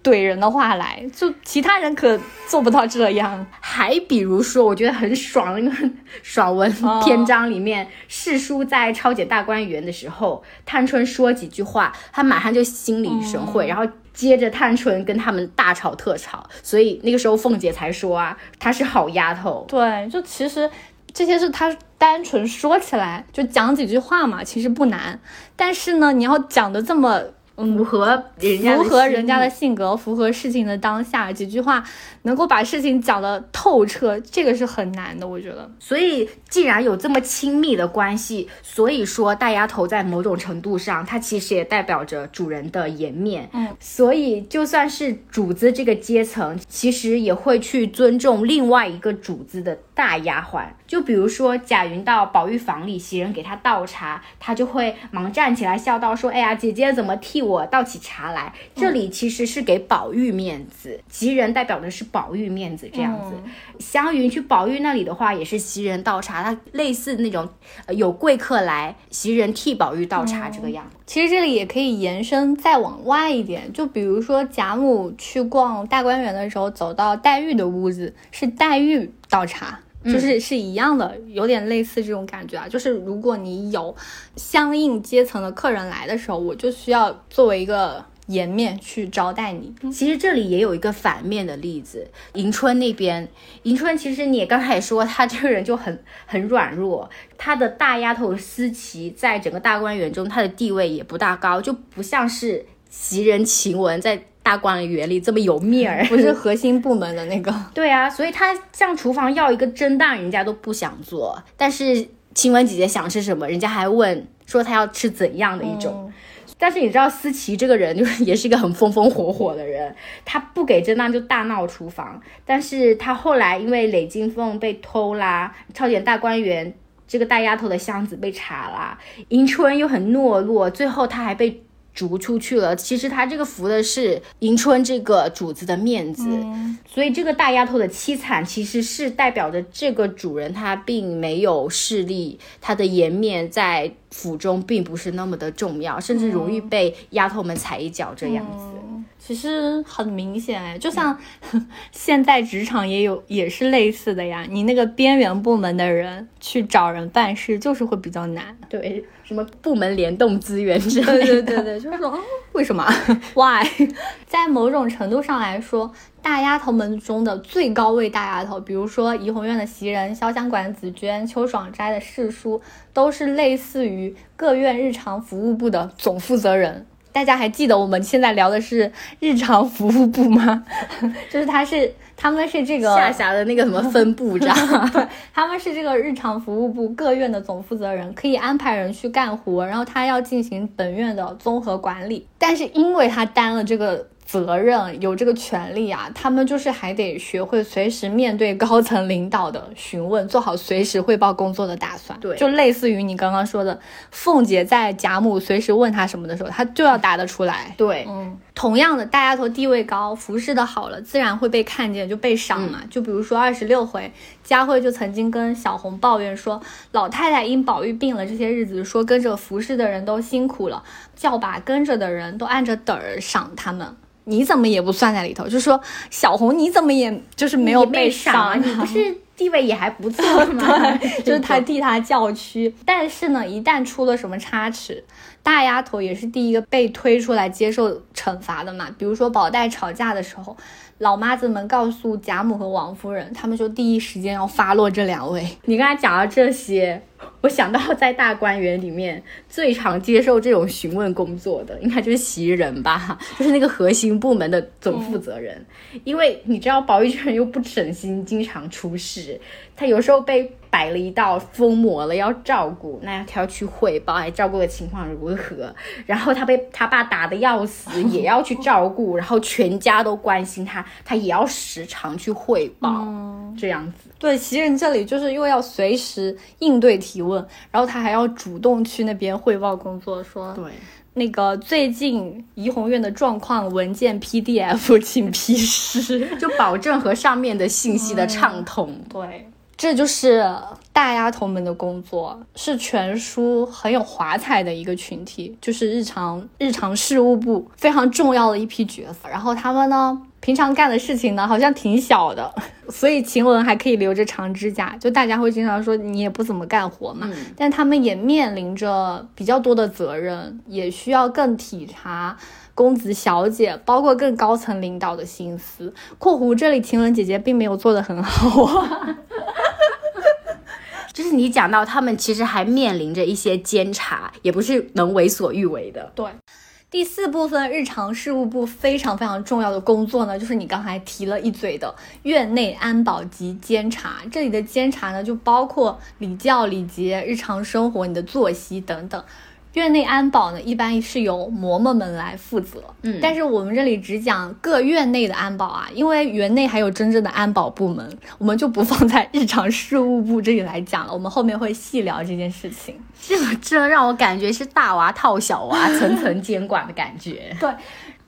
怼人的话来。就其他人可做不到这样。还比如说，我觉得很爽那个爽文篇章里面，世叔在抄检大观园的时候，探春说几句话，他马上就心领神会，然后接着探春跟他们大吵特吵，所以那个时候凤姐才说啊，她是好丫头。对，就其实这些是她单纯说起来就讲几句话嘛，其实不难。但是呢，你要讲的这么。符合符合人家的性格，符合事情的当下，几句话能够把事情讲得透彻，这个是很难的，我觉得。所以，既然有这么亲密的关系，所以说大丫头在某种程度上，她其实也代表着主人的颜面。嗯，所以就算是主子这个阶层，其实也会去尊重另外一个主子的大丫鬟。就比如说贾云到宝玉房里，袭人给他倒茶，他就会忙站起来笑道：“说，哎呀，姐姐怎么替我倒起茶来？”这里其实是给宝玉面子，袭人代表的是宝玉面子这样子。湘云去宝玉那里的话，也是袭人倒茶，他类似那种有贵客来，袭人替宝玉倒茶这个样。其实这里也可以延伸再往外一点，就比如说贾母去逛大观园的时候，走到黛玉的屋子，是黛玉倒茶。就是是一样的，有点类似这种感觉啊。就是如果你有相应阶层的客人来的时候，我就需要作为一个颜面去招待你。其实这里也有一个反面的例子，迎春那边，迎春其实你也刚才也说，她这个人就很很软弱。她的大丫头思琪在整个大观园中，她的地位也不大高，就不像是袭人、晴雯在。大观园里这么有面儿，不是核心部门的那个。对啊，所以他向厨房要一个蒸蛋，人家都不想做。但是晴雯姐姐想吃什么，人家还问说她要吃怎样的一种。但是你知道思琪这个人，就是也是一个很风风火火的人，她不给蒸蛋就大闹厨房。但是她后来因为雷金凤被偷啦，超检大观园这个大丫头的箱子被查啦，迎春又很懦弱，最后她还被。逐出去了。其实他这个服的是迎春这个主子的面子，所以这个大丫头的凄惨，其实是代表着这个主人他并没有势力，他的颜面在府中并不是那么的重要，甚至容易被丫头们踩一脚这样子。其实很明显哎，就像 现在职场也有也是类似的呀。你那个边缘部门的人去找人办事，就是会比较难。对。什么部门联动资源之类的？对对对，就是说，为什么？Why？在某种程度上来说，大丫头们中的最高位大丫头，比如说怡红院的袭人、潇湘馆紫娟、秋爽斋的世叔，都是类似于各院日常服务部的总负责人。大家还记得我们现在聊的是日常服务部吗？就是他是他们是这个下辖的那个什么分部长，对，他们是这个日常服务部各院的总负责人，可以安排人去干活，然后他要进行本院的综合管理。但是因为他担了这个。责任有这个权利啊，他们就是还得学会随时面对高层领导的询问，做好随时汇报工作的打算。对，就类似于你刚刚说的，凤姐在贾母随时问她什么的时候，她就要答得出来。对，嗯，同样的，大丫头地位高，服侍的好了，自然会被看见，就被赏嘛。就比如说二十六回，佳慧就曾经跟小红抱怨说，老太太因宝玉病了这些日子，说跟着服侍的人都辛苦了，叫把跟着的人都按着等儿赏他们。你怎么也不算在里头？就说，小红你怎么也就是没有被赏？你不是 地位也还不错吗？就是 他替他叫屈。但是呢，一旦出了什么差池，大丫头也是第一个被推出来接受惩罚的嘛。比如说宝黛吵架的时候，老妈子们告诉贾母和王夫人，他们就第一时间要发落这两位。你刚才讲了这些。我想到在大观园里面最常接受这种询问工作的，应该就是袭人吧，就是那个核心部门的总负责人。因为你知道宝玉这人又不省心，经常出事。他有时候被摆了一道疯魔了，要照顾，那他要去汇报，哎，照顾的情况如何？然后他被他爸打的要死，也要去照顾，然后全家都关心他，他也要时常去汇报，这样子。对，袭人这里就是又要随时应对提问，然后他还要主动去那边汇报工作，说对。那个最近怡红院的状况文件 PDF 请批示，就保证和上面的信息的畅通。对，这就是大丫头们的工作，是全书很有华彩的一个群体，就是日常日常事务部非常重要的一批角色。然后他们呢？平常干的事情呢，好像挺小的，所以晴雯还可以留着长指甲。就大家会经常说你也不怎么干活嘛，但他们也面临着比较多的责任，也需要更体察公子小姐，包括更高层领导的心思。括弧这里晴雯姐姐并没有做得很好啊，就是你讲到他们其实还面临着一些监察，也不是能为所欲为的。对。第四部分日常事务部非常非常重要的工作呢，就是你刚才提了一嘴的院内安保及监察。这里的监察呢，就包括礼教礼节、日常生活、你的作息等等。院内安保呢，一般是由嬷嬷们来负责。嗯，但是我们这里只讲各院内的安保啊，因为园内还有真正的安保部门，我们就不放在日常事务部这里来讲了。我们后面会细聊这件事情。这这让我感觉是大娃套小娃，层层监管的感觉。对，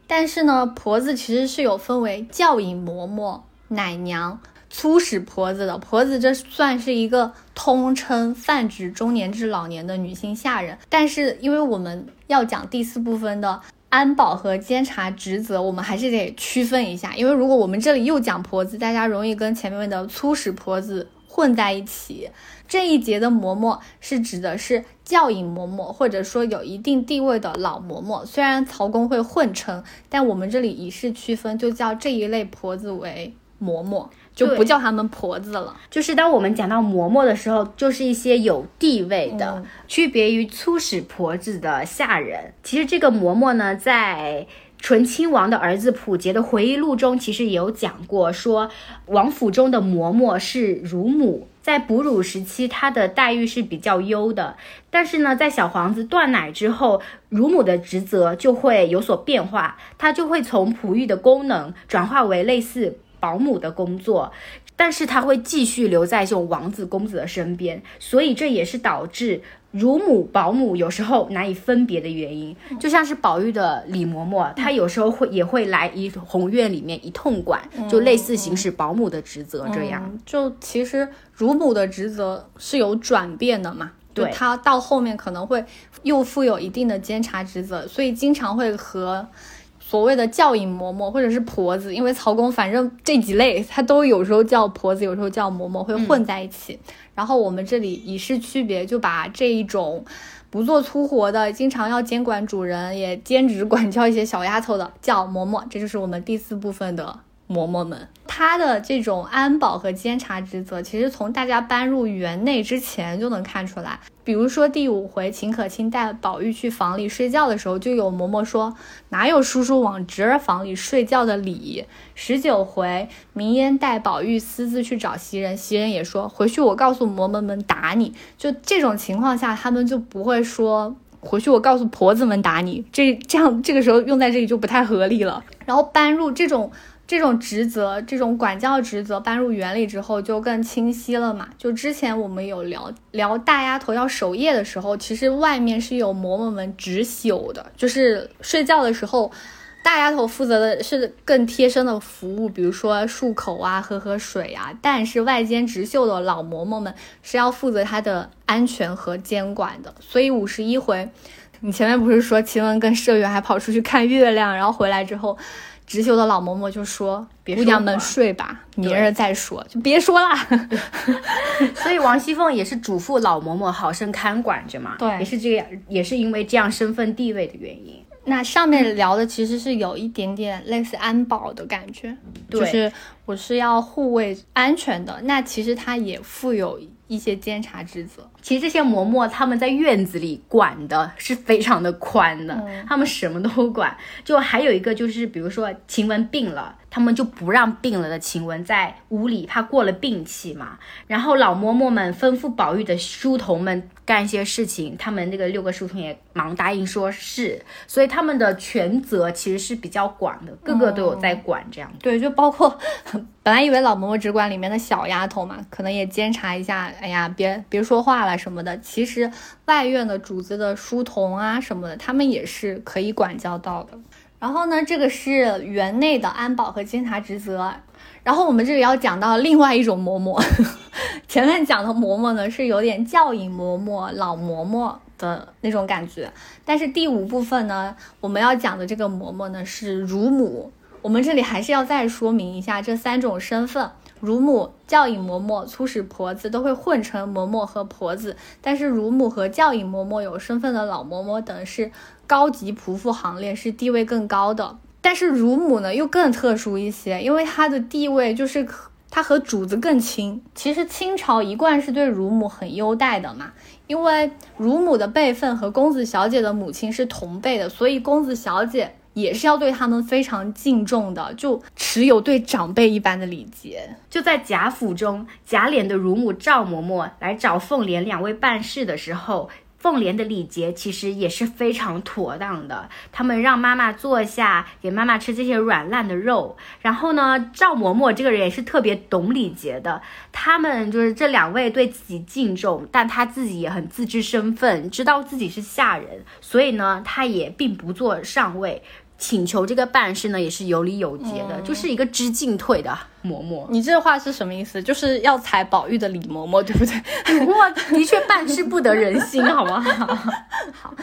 但是呢，婆子其实是有分为教引嬷嬷、奶娘。粗使婆子的婆子，这算是一个通称，泛指中年至老年的女性下人。但是，因为我们要讲第四部分的安保和监察职责，我们还是得区分一下。因为如果我们这里又讲婆子，大家容易跟前面的粗使婆子混在一起。这一节的嬷嬷是指的是教引嬷嬷，或者说有一定地位的老嬷嬷。虽然曹公会混称，但我们这里以示区分，就叫这一类婆子为嬷嬷。就不叫他们婆子了。就是当我们讲到嬷嬷的时候，就是一些有地位的，区别于粗使婆子的下人。其实这个嬷嬷呢，在醇亲王的儿子溥杰的回忆录中，其实也有讲过，说王府中的嬷嬷是乳母，在哺乳时期，她的待遇是比较优的。但是呢，在小皇子断奶之后，乳母的职责就会有所变化，她就会从哺育的功能转化为类似。保姆的工作，但是他会继续留在这种王子公子的身边，所以这也是导致乳母保姆有时候难以分别的原因。就像是宝玉的李嬷嬷，她有时候会也会来怡红院里面一通管，就类似行使保姆的职责这样。就其实乳母的职责是有转变的嘛，对，她到后面可能会又负有一定的监察职责，所以经常会和。所谓的教引嬷嬷或者是婆子，因为曹公反正这几类他都有时候叫婆子，有时候叫嬷嬷，会混在一起。然后我们这里以示区别，就把这一种不做粗活的，经常要监管主人，也兼职管教一些小丫头的叫嬷嬷。这就是我们第四部分的。嬷嬷们，她的这种安保和监察职责，其实从大家搬入园内之前就能看出来。比如说第五回，秦可卿带宝玉去房里睡觉的时候，就有嬷嬷说：“哪有叔叔往侄儿房里睡觉的理？”十九回，明烟带宝玉私自去找袭人，袭人也说：“回去我告诉嬷嬷们打你。”就这种情况下，他们就不会说：“回去我告诉婆子们打你。”这这样这个时候用在这里就不太合理了。然后搬入这种。这种职责，这种管教职责搬入园里之后就更清晰了嘛？就之前我们有聊聊大丫头要守夜的时候，其实外面是有嬷嬷们值宿的，就是睡觉的时候，大丫头负责的是更贴身的服务，比如说漱口啊、喝喝水啊。但是外间执绣的老嬷嬷们是要负责她的安全和监管的。所以五十一回，你前面不是说晴雯跟麝月还跑出去看月亮，然后回来之后。执修的老嬷嬷就说：“姑娘们睡吧，明儿再说，就别说了。” 所以王熙凤也是嘱咐老嬷嬷好生看管着嘛。对，也是这个，也是因为这样身份地位的原因。那上面聊的其实是有一点点类似安保的感觉，就是我是要护卫安全的。那其实他也负有一些监察职责。其实这些嬷嬷他们在院子里管的是非常的宽的，他们什么都管。就还有一个就是，比如说晴雯病了。他们就不让病了的晴雯在屋里，怕过了病气嘛。然后老嬷嬷们吩咐宝玉的书童们干一些事情，他们那个六个书童也忙答应说是。所以他们的权责其实是比较广的，个个都有在管这样。对，就包括本来以为老嬷嬷只管里面的小丫头嘛，可能也监察一下，哎呀，别别说话了什么的。其实外院的主子的书童啊什么的，他们也是可以管教到的。然后呢，这个是园内的安保和监察职责。然后我们这里要讲到另外一种嬷嬷，前面讲的嬷嬷呢是有点教引嬷嬷、老嬷嬷的那种感觉。但是第五部分呢，我们要讲的这个嬷嬷呢是乳母。我们这里还是要再说明一下这三种身份。乳母、教引嬷嬷、粗使婆子都会混成嬷嬷和婆子，但是乳母和教引嬷嬷有身份的老嬷嬷等是高级仆妇行列，是地位更高的。但是乳母呢又更特殊一些，因为她的地位就是她和主子更亲。其实清朝一贯是对乳母很优待的嘛，因为乳母的辈分和公子小姐的母亲是同辈的，所以公子小姐。也是要对他们非常敬重的，就持有对长辈一般的礼节。就在贾府中，贾琏的乳母赵嬷嬷来找凤莲两位办事的时候，凤莲的礼节其实也是非常妥当的。他们让妈妈坐下，给妈妈吃这些软烂的肉。然后呢，赵嬷嬷这个人也是特别懂礼节的。他们就是这两位对自己敬重，但他自己也很自知身份，知道自己是下人，所以呢，他也并不做上位。请求这个办事呢，也是有理有节的，就是一个知进退的嬷嬷。你这话是什么意思？就是要踩宝玉的李嬷嬷，对不对？不过的确办事不得人心，好不好？好，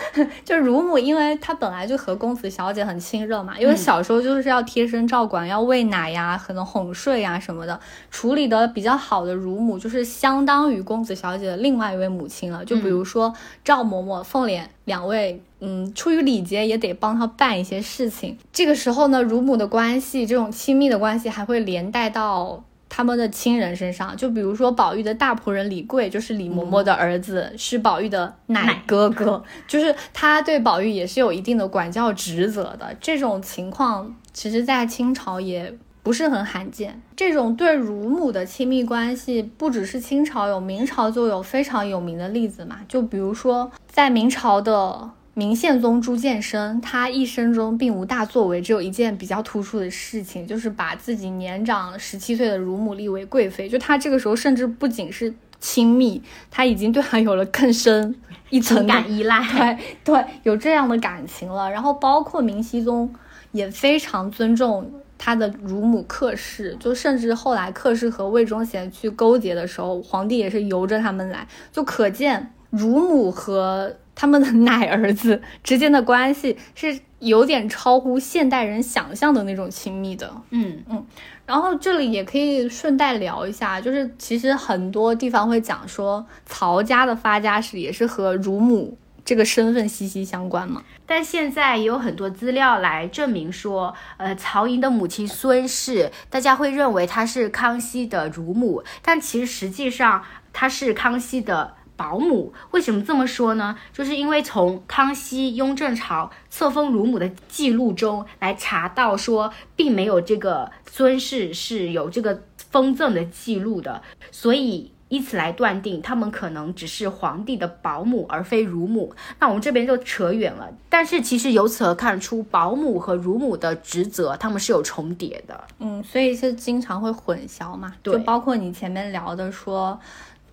就乳母，因为她本来就和公子小姐很亲热嘛，因为小时候就是要贴身照管，要喂奶呀，可能哄睡呀什么的，处理的比较好的乳母，就是相当于公子小姐的另外一位母亲了。就比如说赵嬷嬷、凤莲两位。嗯，出于礼节也得帮他办一些事情。这个时候呢，乳母的关系，这种亲密的关系还会连带到他们的亲人身上。就比如说宝玉的大仆人李贵，就是李嬷嬷的儿子，是宝玉的奶哥哥，就是他对宝玉也是有一定的管教职责的。这种情况其实，在清朝也不是很罕见。这种对乳母的亲密关系，不只是清朝有，明朝就有非常有名的例子嘛。就比如说在明朝的。明宪宗朱见深，他一生中并无大作为，只有一件比较突出的事情，就是把自己年长十七岁的乳母立为贵妃。就他这个时候，甚至不仅是亲密，他已经对她有了更深一层感依赖，对对，有这样的感情了。然后包括明熹宗也非常尊重他的乳母客氏，就甚至后来客氏和魏忠贤去勾结的时候，皇帝也是由着他们来，就可见乳母和。他们的奶儿子之间的关系是有点超乎现代人想象的那种亲密的，嗯嗯。然后这里也可以顺带聊一下，就是其实很多地方会讲说曹家的发家史也是和乳母这个身份息息相关嘛。但现在也有很多资料来证明说，呃，曹寅的母亲孙氏，大家会认为她是康熙的乳母，但其实实际上她是康熙的。保姆为什么这么说呢？就是因为从康熙、雍正朝册封乳母的记录中来查到，说并没有这个孙氏是有这个封赠的记录的，所以以此来断定，他们可能只是皇帝的保姆，而非乳母。那我们这边就扯远了。但是其实由此而看出，保姆和乳母的职责他们是有重叠的。嗯，所以是经常会混淆嘛。对，包括你前面聊的说，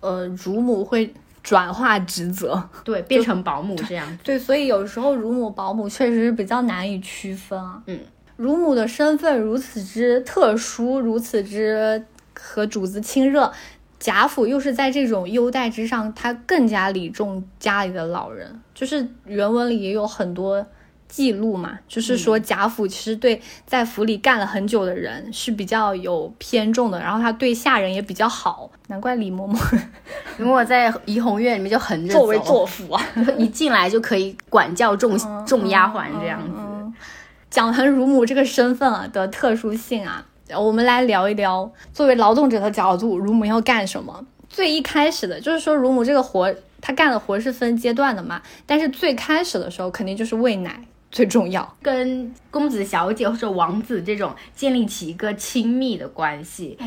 呃，乳母会。转化职责，对，变成保姆这样子。对，所以有时候乳母、保姆确实是比较难以区分啊。嗯，乳母的身份如此之特殊，如此之和主子亲热，贾府又是在这种优待之上，他更加礼重家里的老人。就是原文里也有很多。记录嘛，就是说贾府其实对在府里干了很久的人是比较有偏重的，然后他对下人也比较好，难怪李嬷嬷，因为我在怡红院里面就横着作为作福啊，一进来就可以管教众众丫鬟这样子。讲完乳母这个身份啊的特殊性啊，我们来聊一聊作为劳动者的角度，乳母要干什么。最一开始的就是说乳母这个活她干的活是分阶段的嘛，但是最开始的时候肯定就是喂奶最重要，跟公子小姐或者王子这种建立起一个亲密的关系。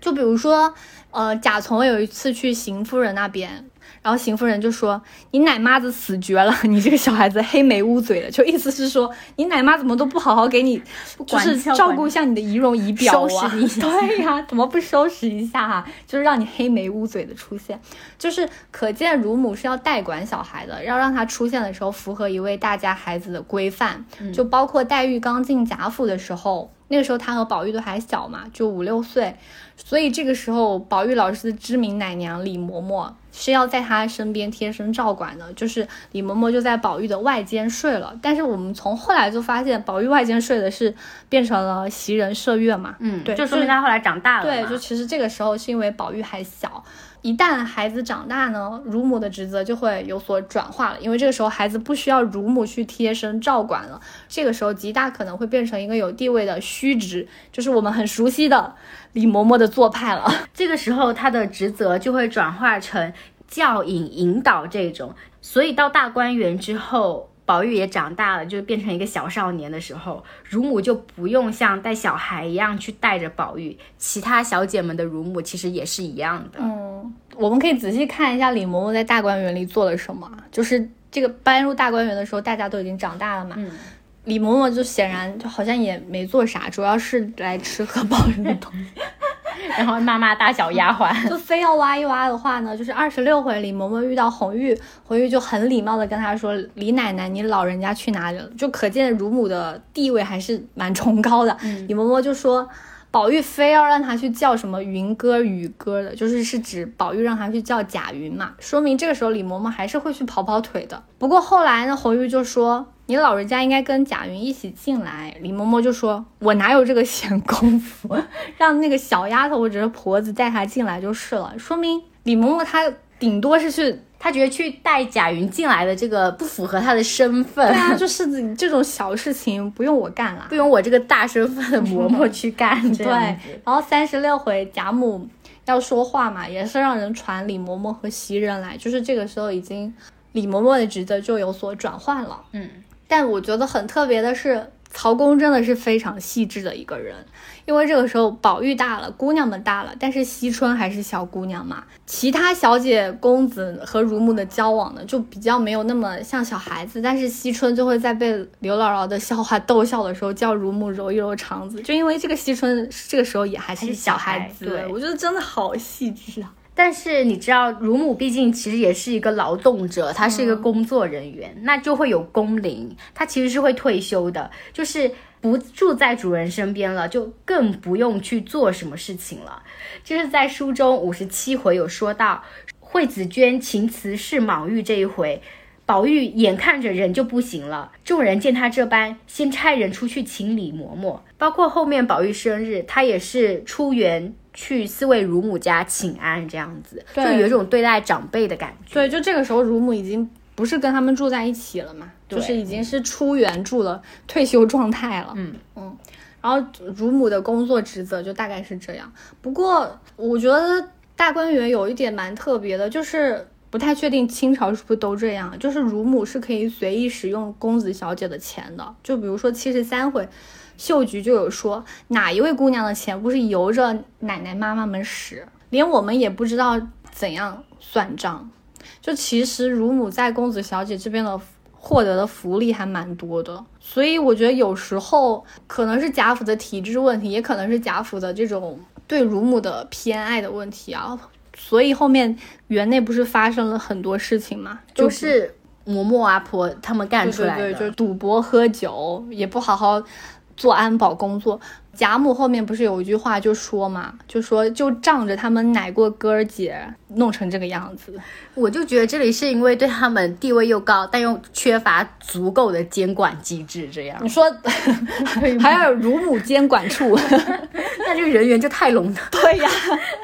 就比如说，呃，贾从有一次去邢夫人那边。然后邢夫人就说：“你奶妈子死绝了，你这个小孩子黑眉乌嘴的，就意思是说你奶妈怎么都不好好给你，就是照顾一下你的仪容仪表啊？对呀，怎么不收拾一下哈？就是让你黑眉乌嘴的出现，就是可见乳母是要代管小孩的，要让他出现的时候符合一位大家孩子的规范，就包括黛玉刚进贾府的时候。”那个时候她和宝玉都还小嘛，就五六岁，所以这个时候宝玉老师的知名奶娘李嬷嬷是要在他身边贴身照管的，就是李嬷嬷就在宝玉的外间睡了。但是我们从后来就发现，宝玉外间睡的是变成了袭人麝月嘛，嗯，对，就说明他后来长大了。对，就其实这个时候是因为宝玉还小。一旦孩子长大呢，乳母的职责就会有所转化了，因为这个时候孩子不需要乳母去贴身照管了，这个时候极大可能会变成一个有地位的虚职，就是我们很熟悉的李嬷嬷的做派了。这个时候他的职责就会转化成教引引导这种，所以到大观园之后。宝玉也长大了，就变成一个小少年的时候，乳母就不用像带小孩一样去带着宝玉。其他小姐们的乳母其实也是一样的。嗯，我们可以仔细看一下李嬷嬷在大观园里做了什么。就是这个搬入大观园的时候，大家都已经长大了嘛。嗯，李嬷嬷就显然就好像也没做啥，主要是来吃喝抱怨的东西。然后骂骂大小丫鬟就非要挖一挖的话呢，就是二十六回李嬷嬷遇到红玉，红玉就很礼貌的跟她说：“李奶奶，你老人家去哪里了？”就可见乳母的地位还是蛮崇高的。李嬷嬷就说：“宝玉非要让他去叫什么云哥、雨哥的，就是是指宝玉让他去叫贾云嘛，说明这个时候李嬷嬷还是会去跑跑腿的。不过后来呢，红玉就说。”你老人家应该跟贾云一起进来。李嬷嬷就说：“我哪有这个闲工夫，让那个小丫头或者是婆子带她进来就是了。”说明李嬷嬷她顶多是去，他觉得去带贾云进来的这个不符合他的身份。对啊，就是这种小事情不用我干了，不用我这个大身份的嬷嬷去干。对，然后三十六回贾母要说话嘛，也是让人传李嬷嬷和袭人来，就是这个时候已经李嬷嬷的职责就有所转换了。嗯。但我觉得很特别的是，曹公真的是非常细致的一个人，因为这个时候宝玉大了，姑娘们大了，但是惜春还是小姑娘嘛。其他小姐公子和乳母的交往呢，就比较没有那么像小孩子，但是惜春就会在被刘姥姥的笑话逗笑的时候叫乳母揉一揉肠子，就因为这个惜春这个时候也还是小孩子，对我觉得真的好细致啊。但是你知道，乳母毕竟其实也是一个劳动者，她是一个工作人员，那就会有工龄，她其实是会退休的，就是不住在主人身边了，就更不用去做什么事情了。就是在书中五十七回有说到，惠子娟情辞是莽玉这一回，宝玉眼看着人就不行了，众人见他这般，先差人出去请李嬷嬷，包括后面宝玉生日，他也是出园。去四位乳母家请安，这样子就有一种对待长辈的感觉。对，就这个时候乳母已经不是跟他们住在一起了嘛，就是已经是出园住了，退休状态了。嗯嗯，然后乳母的工作职责就大概是这样。不过我觉得大观园有一点蛮特别的，就是不太确定清朝是不是都这样，就是乳母是可以随意使用公子小姐的钱的。就比如说七十三回。秀菊就有说，哪一位姑娘的钱不是由着奶奶妈妈们使，连我们也不知道怎样算账。就其实乳母在公子小姐这边的获得的福利还蛮多的，所以我觉得有时候可能是贾府的体制问题，也可能是贾府的这种对乳母的偏爱的问题啊。所以后面园内不是发生了很多事情嘛，就是嬷嬷阿婆他们干出来的，就是赌博喝酒，也不好好。做安保工作，贾母后面不是有一句话就说嘛，就说就仗着他们奶过哥儿姐，弄成这个样子。我就觉得这里是因为对他们地位又高，但又缺乏足够的监管机制，这样。你说 还有乳母监管处，那这个人员就太冗长 对呀，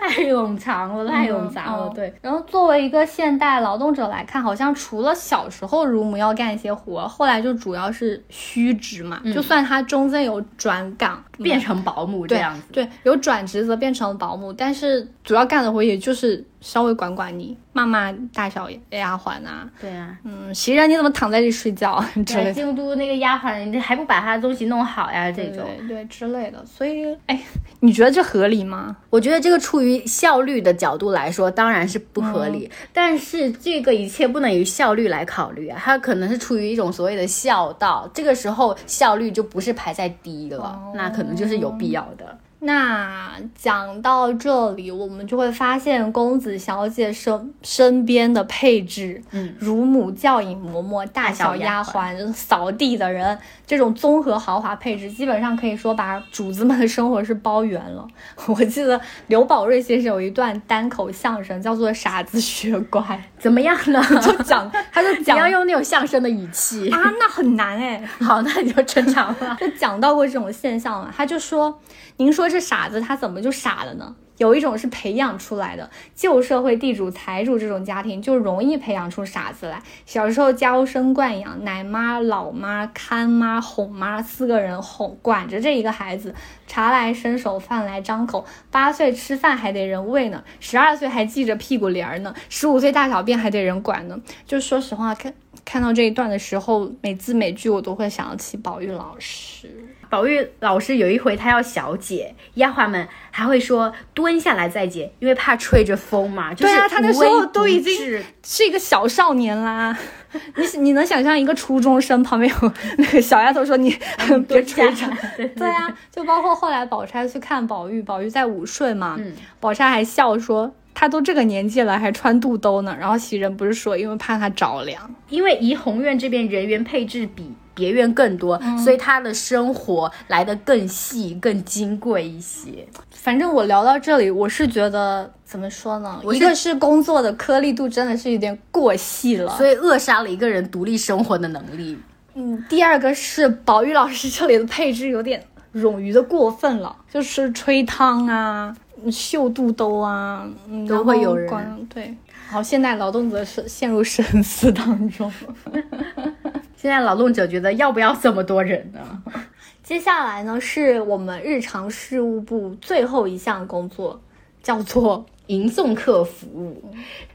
太冗长了，太冗杂了。对。然后作为一个现代劳动者来看，好像除了小时候乳母要干一些活，后来就主要是虚职嘛。就算他中间有转岗变成保姆这样子，对，有转职则变成保姆，但是主要干的活也就是。稍微管管你，骂骂大小丫鬟啊。对啊，嗯，袭人你怎么躺在这里睡觉之类的。京都那个丫鬟，你还不把她的东西弄好呀？这种对对之类的。所以，哎，你觉得这合理吗？我觉得这个出于效率的角度来说，当然是不合理。但是这个一切不能以效率来考虑啊，它可能是出于一种所谓的孝道。这个时候效率就不是排在第一了，那可能就是有必要的。那讲到这里，我们就会发现公子小姐身身边的配置，嗯，乳母、教引嬷嬷、大小丫鬟、扫地的人，这种综合豪华配置，基本上可以说把主子们的生活是包圆了。我记得刘宝瑞先生有一段单口相声，叫做《傻子学乖》，怎么样呢？就讲，他就讲 要用那种相声的语气啊，那很难哎。好，那你就正常了。就讲到过这种现象嘛，他就说，您说。是傻子他怎么就傻了呢？有一种是培养出来的，旧社会地主财主这种家庭就容易培养出傻子来。小时候娇生惯养，奶妈、老妈、看妈、哄妈四个人哄管着这一个孩子，茶来伸手，饭来张口。八岁吃饭还得人喂呢，十二岁还系着屁股帘儿呢，十五岁大小便还得人管呢。就说实话，看看到这一段的时候，每字每句我都会想起宝玉老师。宝玉老师有一回他要小解，丫鬟们还会说蹲下来再解，因为怕吹着风嘛。对啊，他那时候都已经是一个小少年啦。你你能想象一个初中生旁边有那个小丫头说你 别吹着？对啊，就包括后来宝钗去看宝玉，宝玉在午睡嘛，宝钗还笑说他都这个年纪了还穿肚兜呢。然后袭人不是说因为怕他着凉，因为怡红院这边人员配置比。别院更多，所以他的生活来的更细、更金贵一些。反正我聊到这里，我是觉得怎么说呢？一个是工作的颗粒度真的是有点过细了，所以扼杀了一个人独立生活的能力。嗯，第二个是宝玉老师这里的配置有点冗余的过分了，就是吹汤啊、绣肚兜啊，都会有人对。好，现在劳动者是陷入深思当中。现在劳动者觉得要不要这么多人呢？接下来呢，是我们日常事务部最后一项工作，叫做迎送客服务。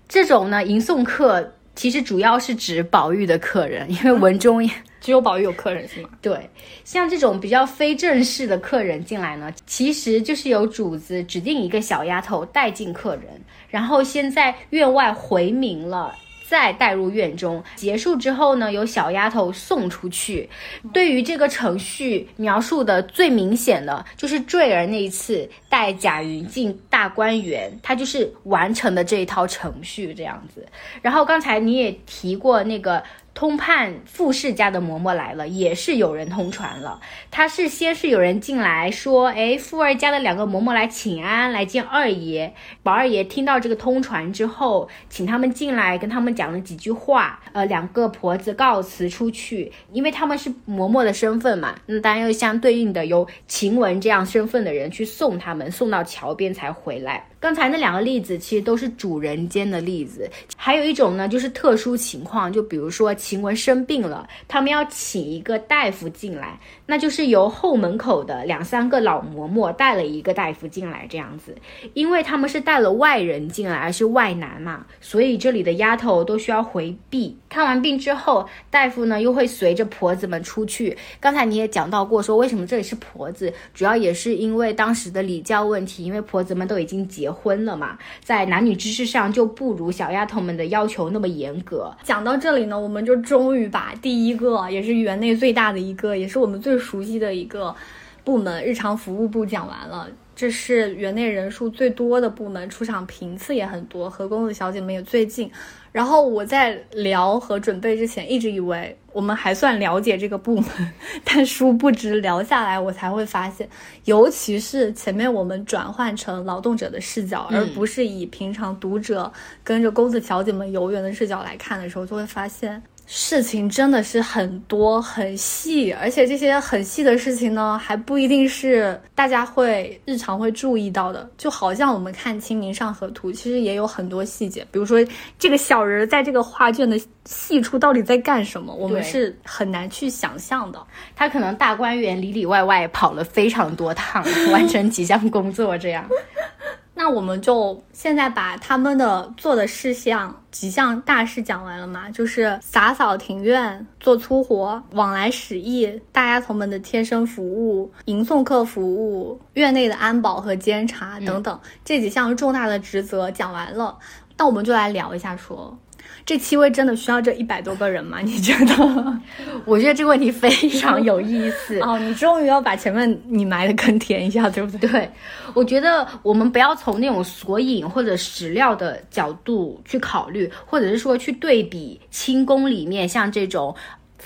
这种呢，迎送客其实主要是指宝玉的客人，因为文中 只有宝玉有客人是吗？对，像这种比较非正式的客人进来呢，其实就是由主子指定一个小丫头带进客人，然后先在院外回明了。再带入院中，结束之后呢，由小丫头送出去。对于这个程序描述的最明显的，就是坠儿那一次带贾云进大观园，他就是完成的这一套程序这样子。然后刚才你也提过那个。通判富氏家的嬷嬷来了，也是有人通传了。他是先是有人进来说，哎，富二家的两个嬷嬷来请安，来见二爷。宝二爷听到这个通传之后，请他们进来，跟他们讲了几句话。呃，两个婆子告辞出去，因为他们是嬷嬷的身份嘛，那当然又相对应的由晴雯这样身份的人去送他们，送到桥边才回来。刚才那两个例子其实都是主人间的例子，还有一种呢，就是特殊情况，就比如说晴雯生病了，他们要请一个大夫进来，那就是由后门口的两三个老嬷嬷带了一个大夫进来，这样子，因为他们是带了外人进来，而是外男嘛，所以这里的丫头都需要回避。看完病之后，大夫呢又会随着婆子们出去。刚才你也讲到过，说为什么这里是婆子，主要也是因为当时的礼教问题，因为婆子们都已经结。婚了嘛，在男女之事上就不如小丫头们的要求那么严格。讲到这里呢，我们就终于把第一个，也是园内最大的一个，也是我们最熟悉的一个部门——日常服务部讲完了。这是园内人数最多的部门，出场频次也很多，和公子小姐们也最近。然后我在聊和准备之前，一直以为我们还算了解这个部门，但殊不知聊下来，我才会发现，尤其是前面我们转换成劳动者的视角，而不是以平常读者跟着公子小姐们游园的视角来看的时候，就会发现。事情真的是很多很细，而且这些很细的事情呢，还不一定是大家会日常会注意到的。就好像我们看《清明上河图》，其实也有很多细节，比如说这个小人在这个画卷的细处到底在干什么，我们是很难去想象的。他可能大观园里里外外跑了非常多趟，完成 几项工作这样。那我们就现在把他们的做的事项几项大事讲完了嘛？就是洒扫庭院、做粗活、往来使役、大丫头们的贴身服务、迎送客服务、院内的安保和监察等等这几项重大的职责讲完了。那我们就来聊一下，说这七位真的需要这一百多个人吗？你觉得？我觉得这个问题非常有意思哦。你终于要把前面你埋的坑填一下，对不对？对，我觉得我们不要从那种索引或者史料的角度去考虑，或者是说去对比清宫里面像这种。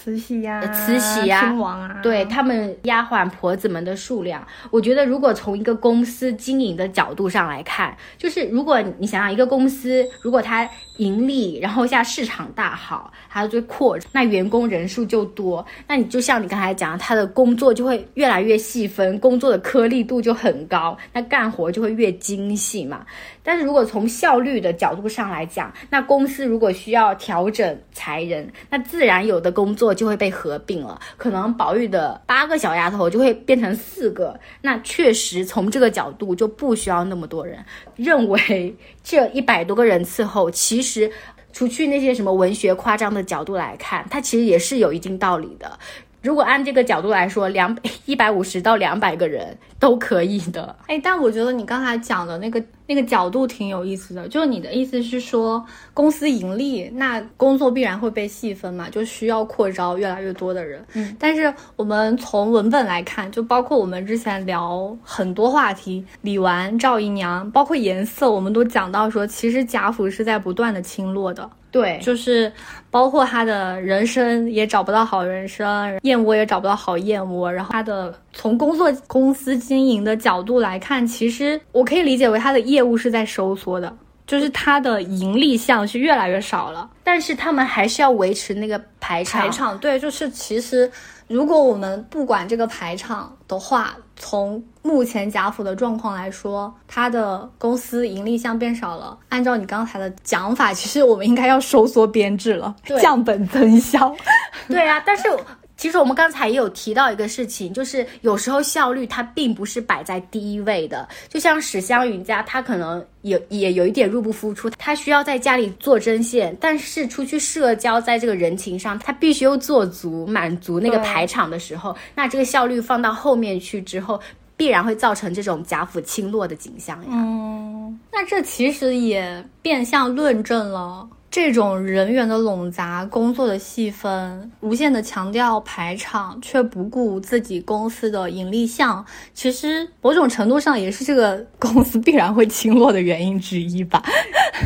慈禧呀，慈禧呀，亲王啊，对他们丫鬟婆子们的数量，我觉得如果从一个公司经营的角度上来看，就是如果你想想一个公司，如果它盈利，然后现在市场大好，它就扩，那员工人数就多，那你就像你刚才讲，他的工作就会越来越细分，工作的颗粒度就很高，那干活就会越精细嘛。但是如果从效率的角度上来讲，那公司如果需要调整裁人，那自然有的工作就会被合并了，可能宝玉的八个小丫头就会变成四个。那确实从这个角度就不需要那么多人。认为这一百多个人伺候，其实除去那些什么文学夸张的角度来看，它其实也是有一定道理的。如果按这个角度来说，两一百五十到两百个人都可以的。哎，但我觉得你刚才讲的那个那个角度挺有意思的，就是你的意思是说，公司盈利，那工作必然会被细分嘛，就需要扩招越来越多的人。嗯，但是我们从文本来看，就包括我们之前聊很多话题，李纨、赵姨娘，包括颜色，我们都讲到说，其实贾府是在不断的倾落的。对，就是包括他的人生也找不到好人生，燕窝也找不到好燕窝。然后他的从工作公司经营的角度来看，其实我可以理解为他的业务是在收缩的，就是他的盈利项是越来越少了。但是他们还是要维持那个排场。排场对，就是其实。如果我们不管这个排场的话，从目前贾府的状况来说，他的公司盈利项变少了。按照你刚才的讲法，其实我们应该要收缩编制了，降本增效。对啊，但是。其实我们刚才也有提到一个事情，就是有时候效率它并不是摆在第一位的。就像史湘云家，他可能也也有一点入不敷出，他需要在家里做针线，但是出去社交，在这个人情上，他必须又做足满足那个排场的时候，那这个效率放到后面去之后，必然会造成这种贾府倾落的景象呀。嗯，那这其实也变相论证了。这种人员的冗杂、工作的细分、无限的强调排场，却不顾自己公司的盈利项，其实某种程度上也是这个公司必然会 倾落的原因之一吧。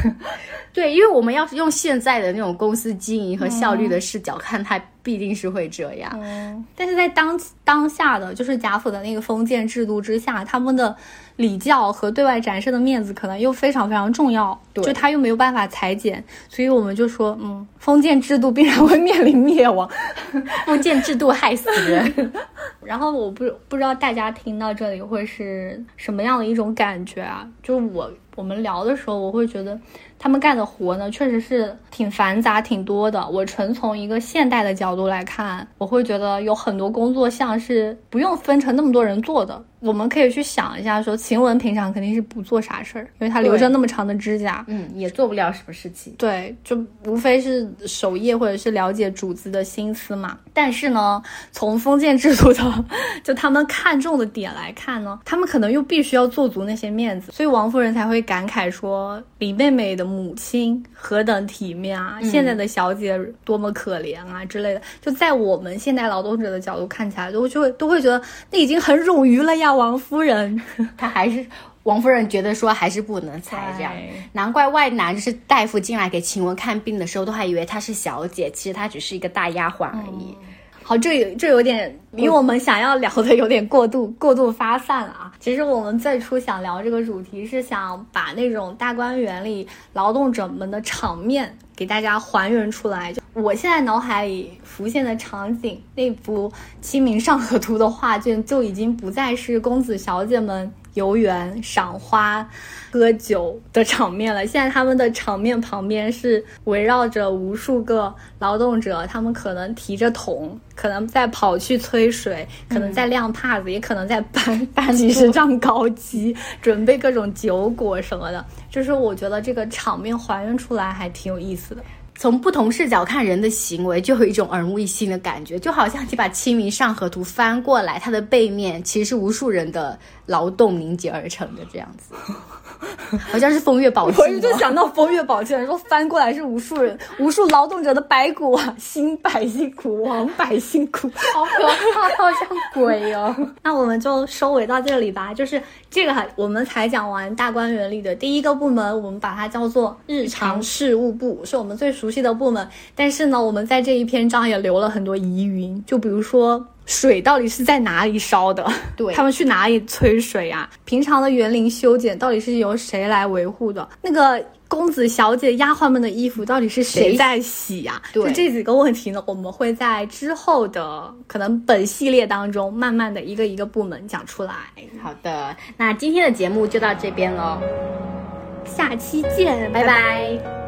对，因为我们要是用现在的那种公司经营和效率的视角看，它必定是会这样。嗯，但是在当当下的就是贾府的那个封建制度之下，他们的。礼教和对外展示的面子可能又非常非常重要，就他又没有办法裁剪，所以我们就说，嗯，封建制度必然会面临灭亡，封建制度害死人。然后我不不知道大家听到这里会是什么样的一种感觉啊？就是我我们聊的时候，我会觉得。他们干的活呢，确实是挺繁杂、挺多的。我纯从一个现代的角度来看，我会觉得有很多工作项是不用分成那么多人做的。我们可以去想一下，说晴雯平常肯定是不做啥事儿，因为她留着那么长的指甲，嗯，也做不了什么事情。对，就无非是守夜或者是了解主子的心思嘛。但是呢，从封建制度的 就他们看重的点来看呢，他们可能又必须要做足那些面子，所以王夫人才会感慨说李妹妹的。母亲何等体面啊！现在的小姐多么可怜啊之类的，就在我们现代劳动者的角度看起来，都就会都会觉得那已经很冗余了呀。王夫人，她还是王夫人觉得说还是不能裁这样，难怪外男就是大夫进来给晴雯看病的时候，都还以为她是小姐，其实她只是一个大丫鬟而已。好，这有这有点比我们想要聊的有点过度过度发散了啊！其实我们最初想聊这个主题，是想把那种大观园里劳动者们的场面给大家还原出来。就我现在脑海里浮现的场景，那幅《清明上河图》的画卷就已经不再是公子小姐们游园、赏花、喝酒的场面了。现在他们的场面旁边是围绕着无数个劳动者，他们可能提着桶，可能在跑去催水，可能在晾帕子，也可能在搬搬几十张高机，准备各种酒果什么的。就是我觉得这个场面还原出来还挺有意思的。从不同视角看人的行为，就有一种耳目一新的感觉，就好像你把《清明上河图》翻过来，它的背面其实是无数人的劳动凝结而成的这样子。好像是风月宝鉴，我就想到风月宝鉴，说翻过来是无数人、无数劳动者的白骨啊，新百姓苦，亡百姓苦，好可怕，好像鬼哦。那我们就收尾到这里吧，就是这个，我们才讲完大观园里的第一个部门，我们把它叫做日常事务部，是我们最熟悉的部门。但是呢，我们在这一篇章也留了很多疑云，就比如说。水到底是在哪里烧的？对他们去哪里催水啊？平常的园林修剪到底是由谁来维护的？那个公子小姐、丫鬟们的衣服到底是谁在洗呀？就这几个问题呢，我们会在之后的可能本系列当中，慢慢的一个一个部门讲出来。好的，那今天的节目就到这边喽，下期见，拜拜。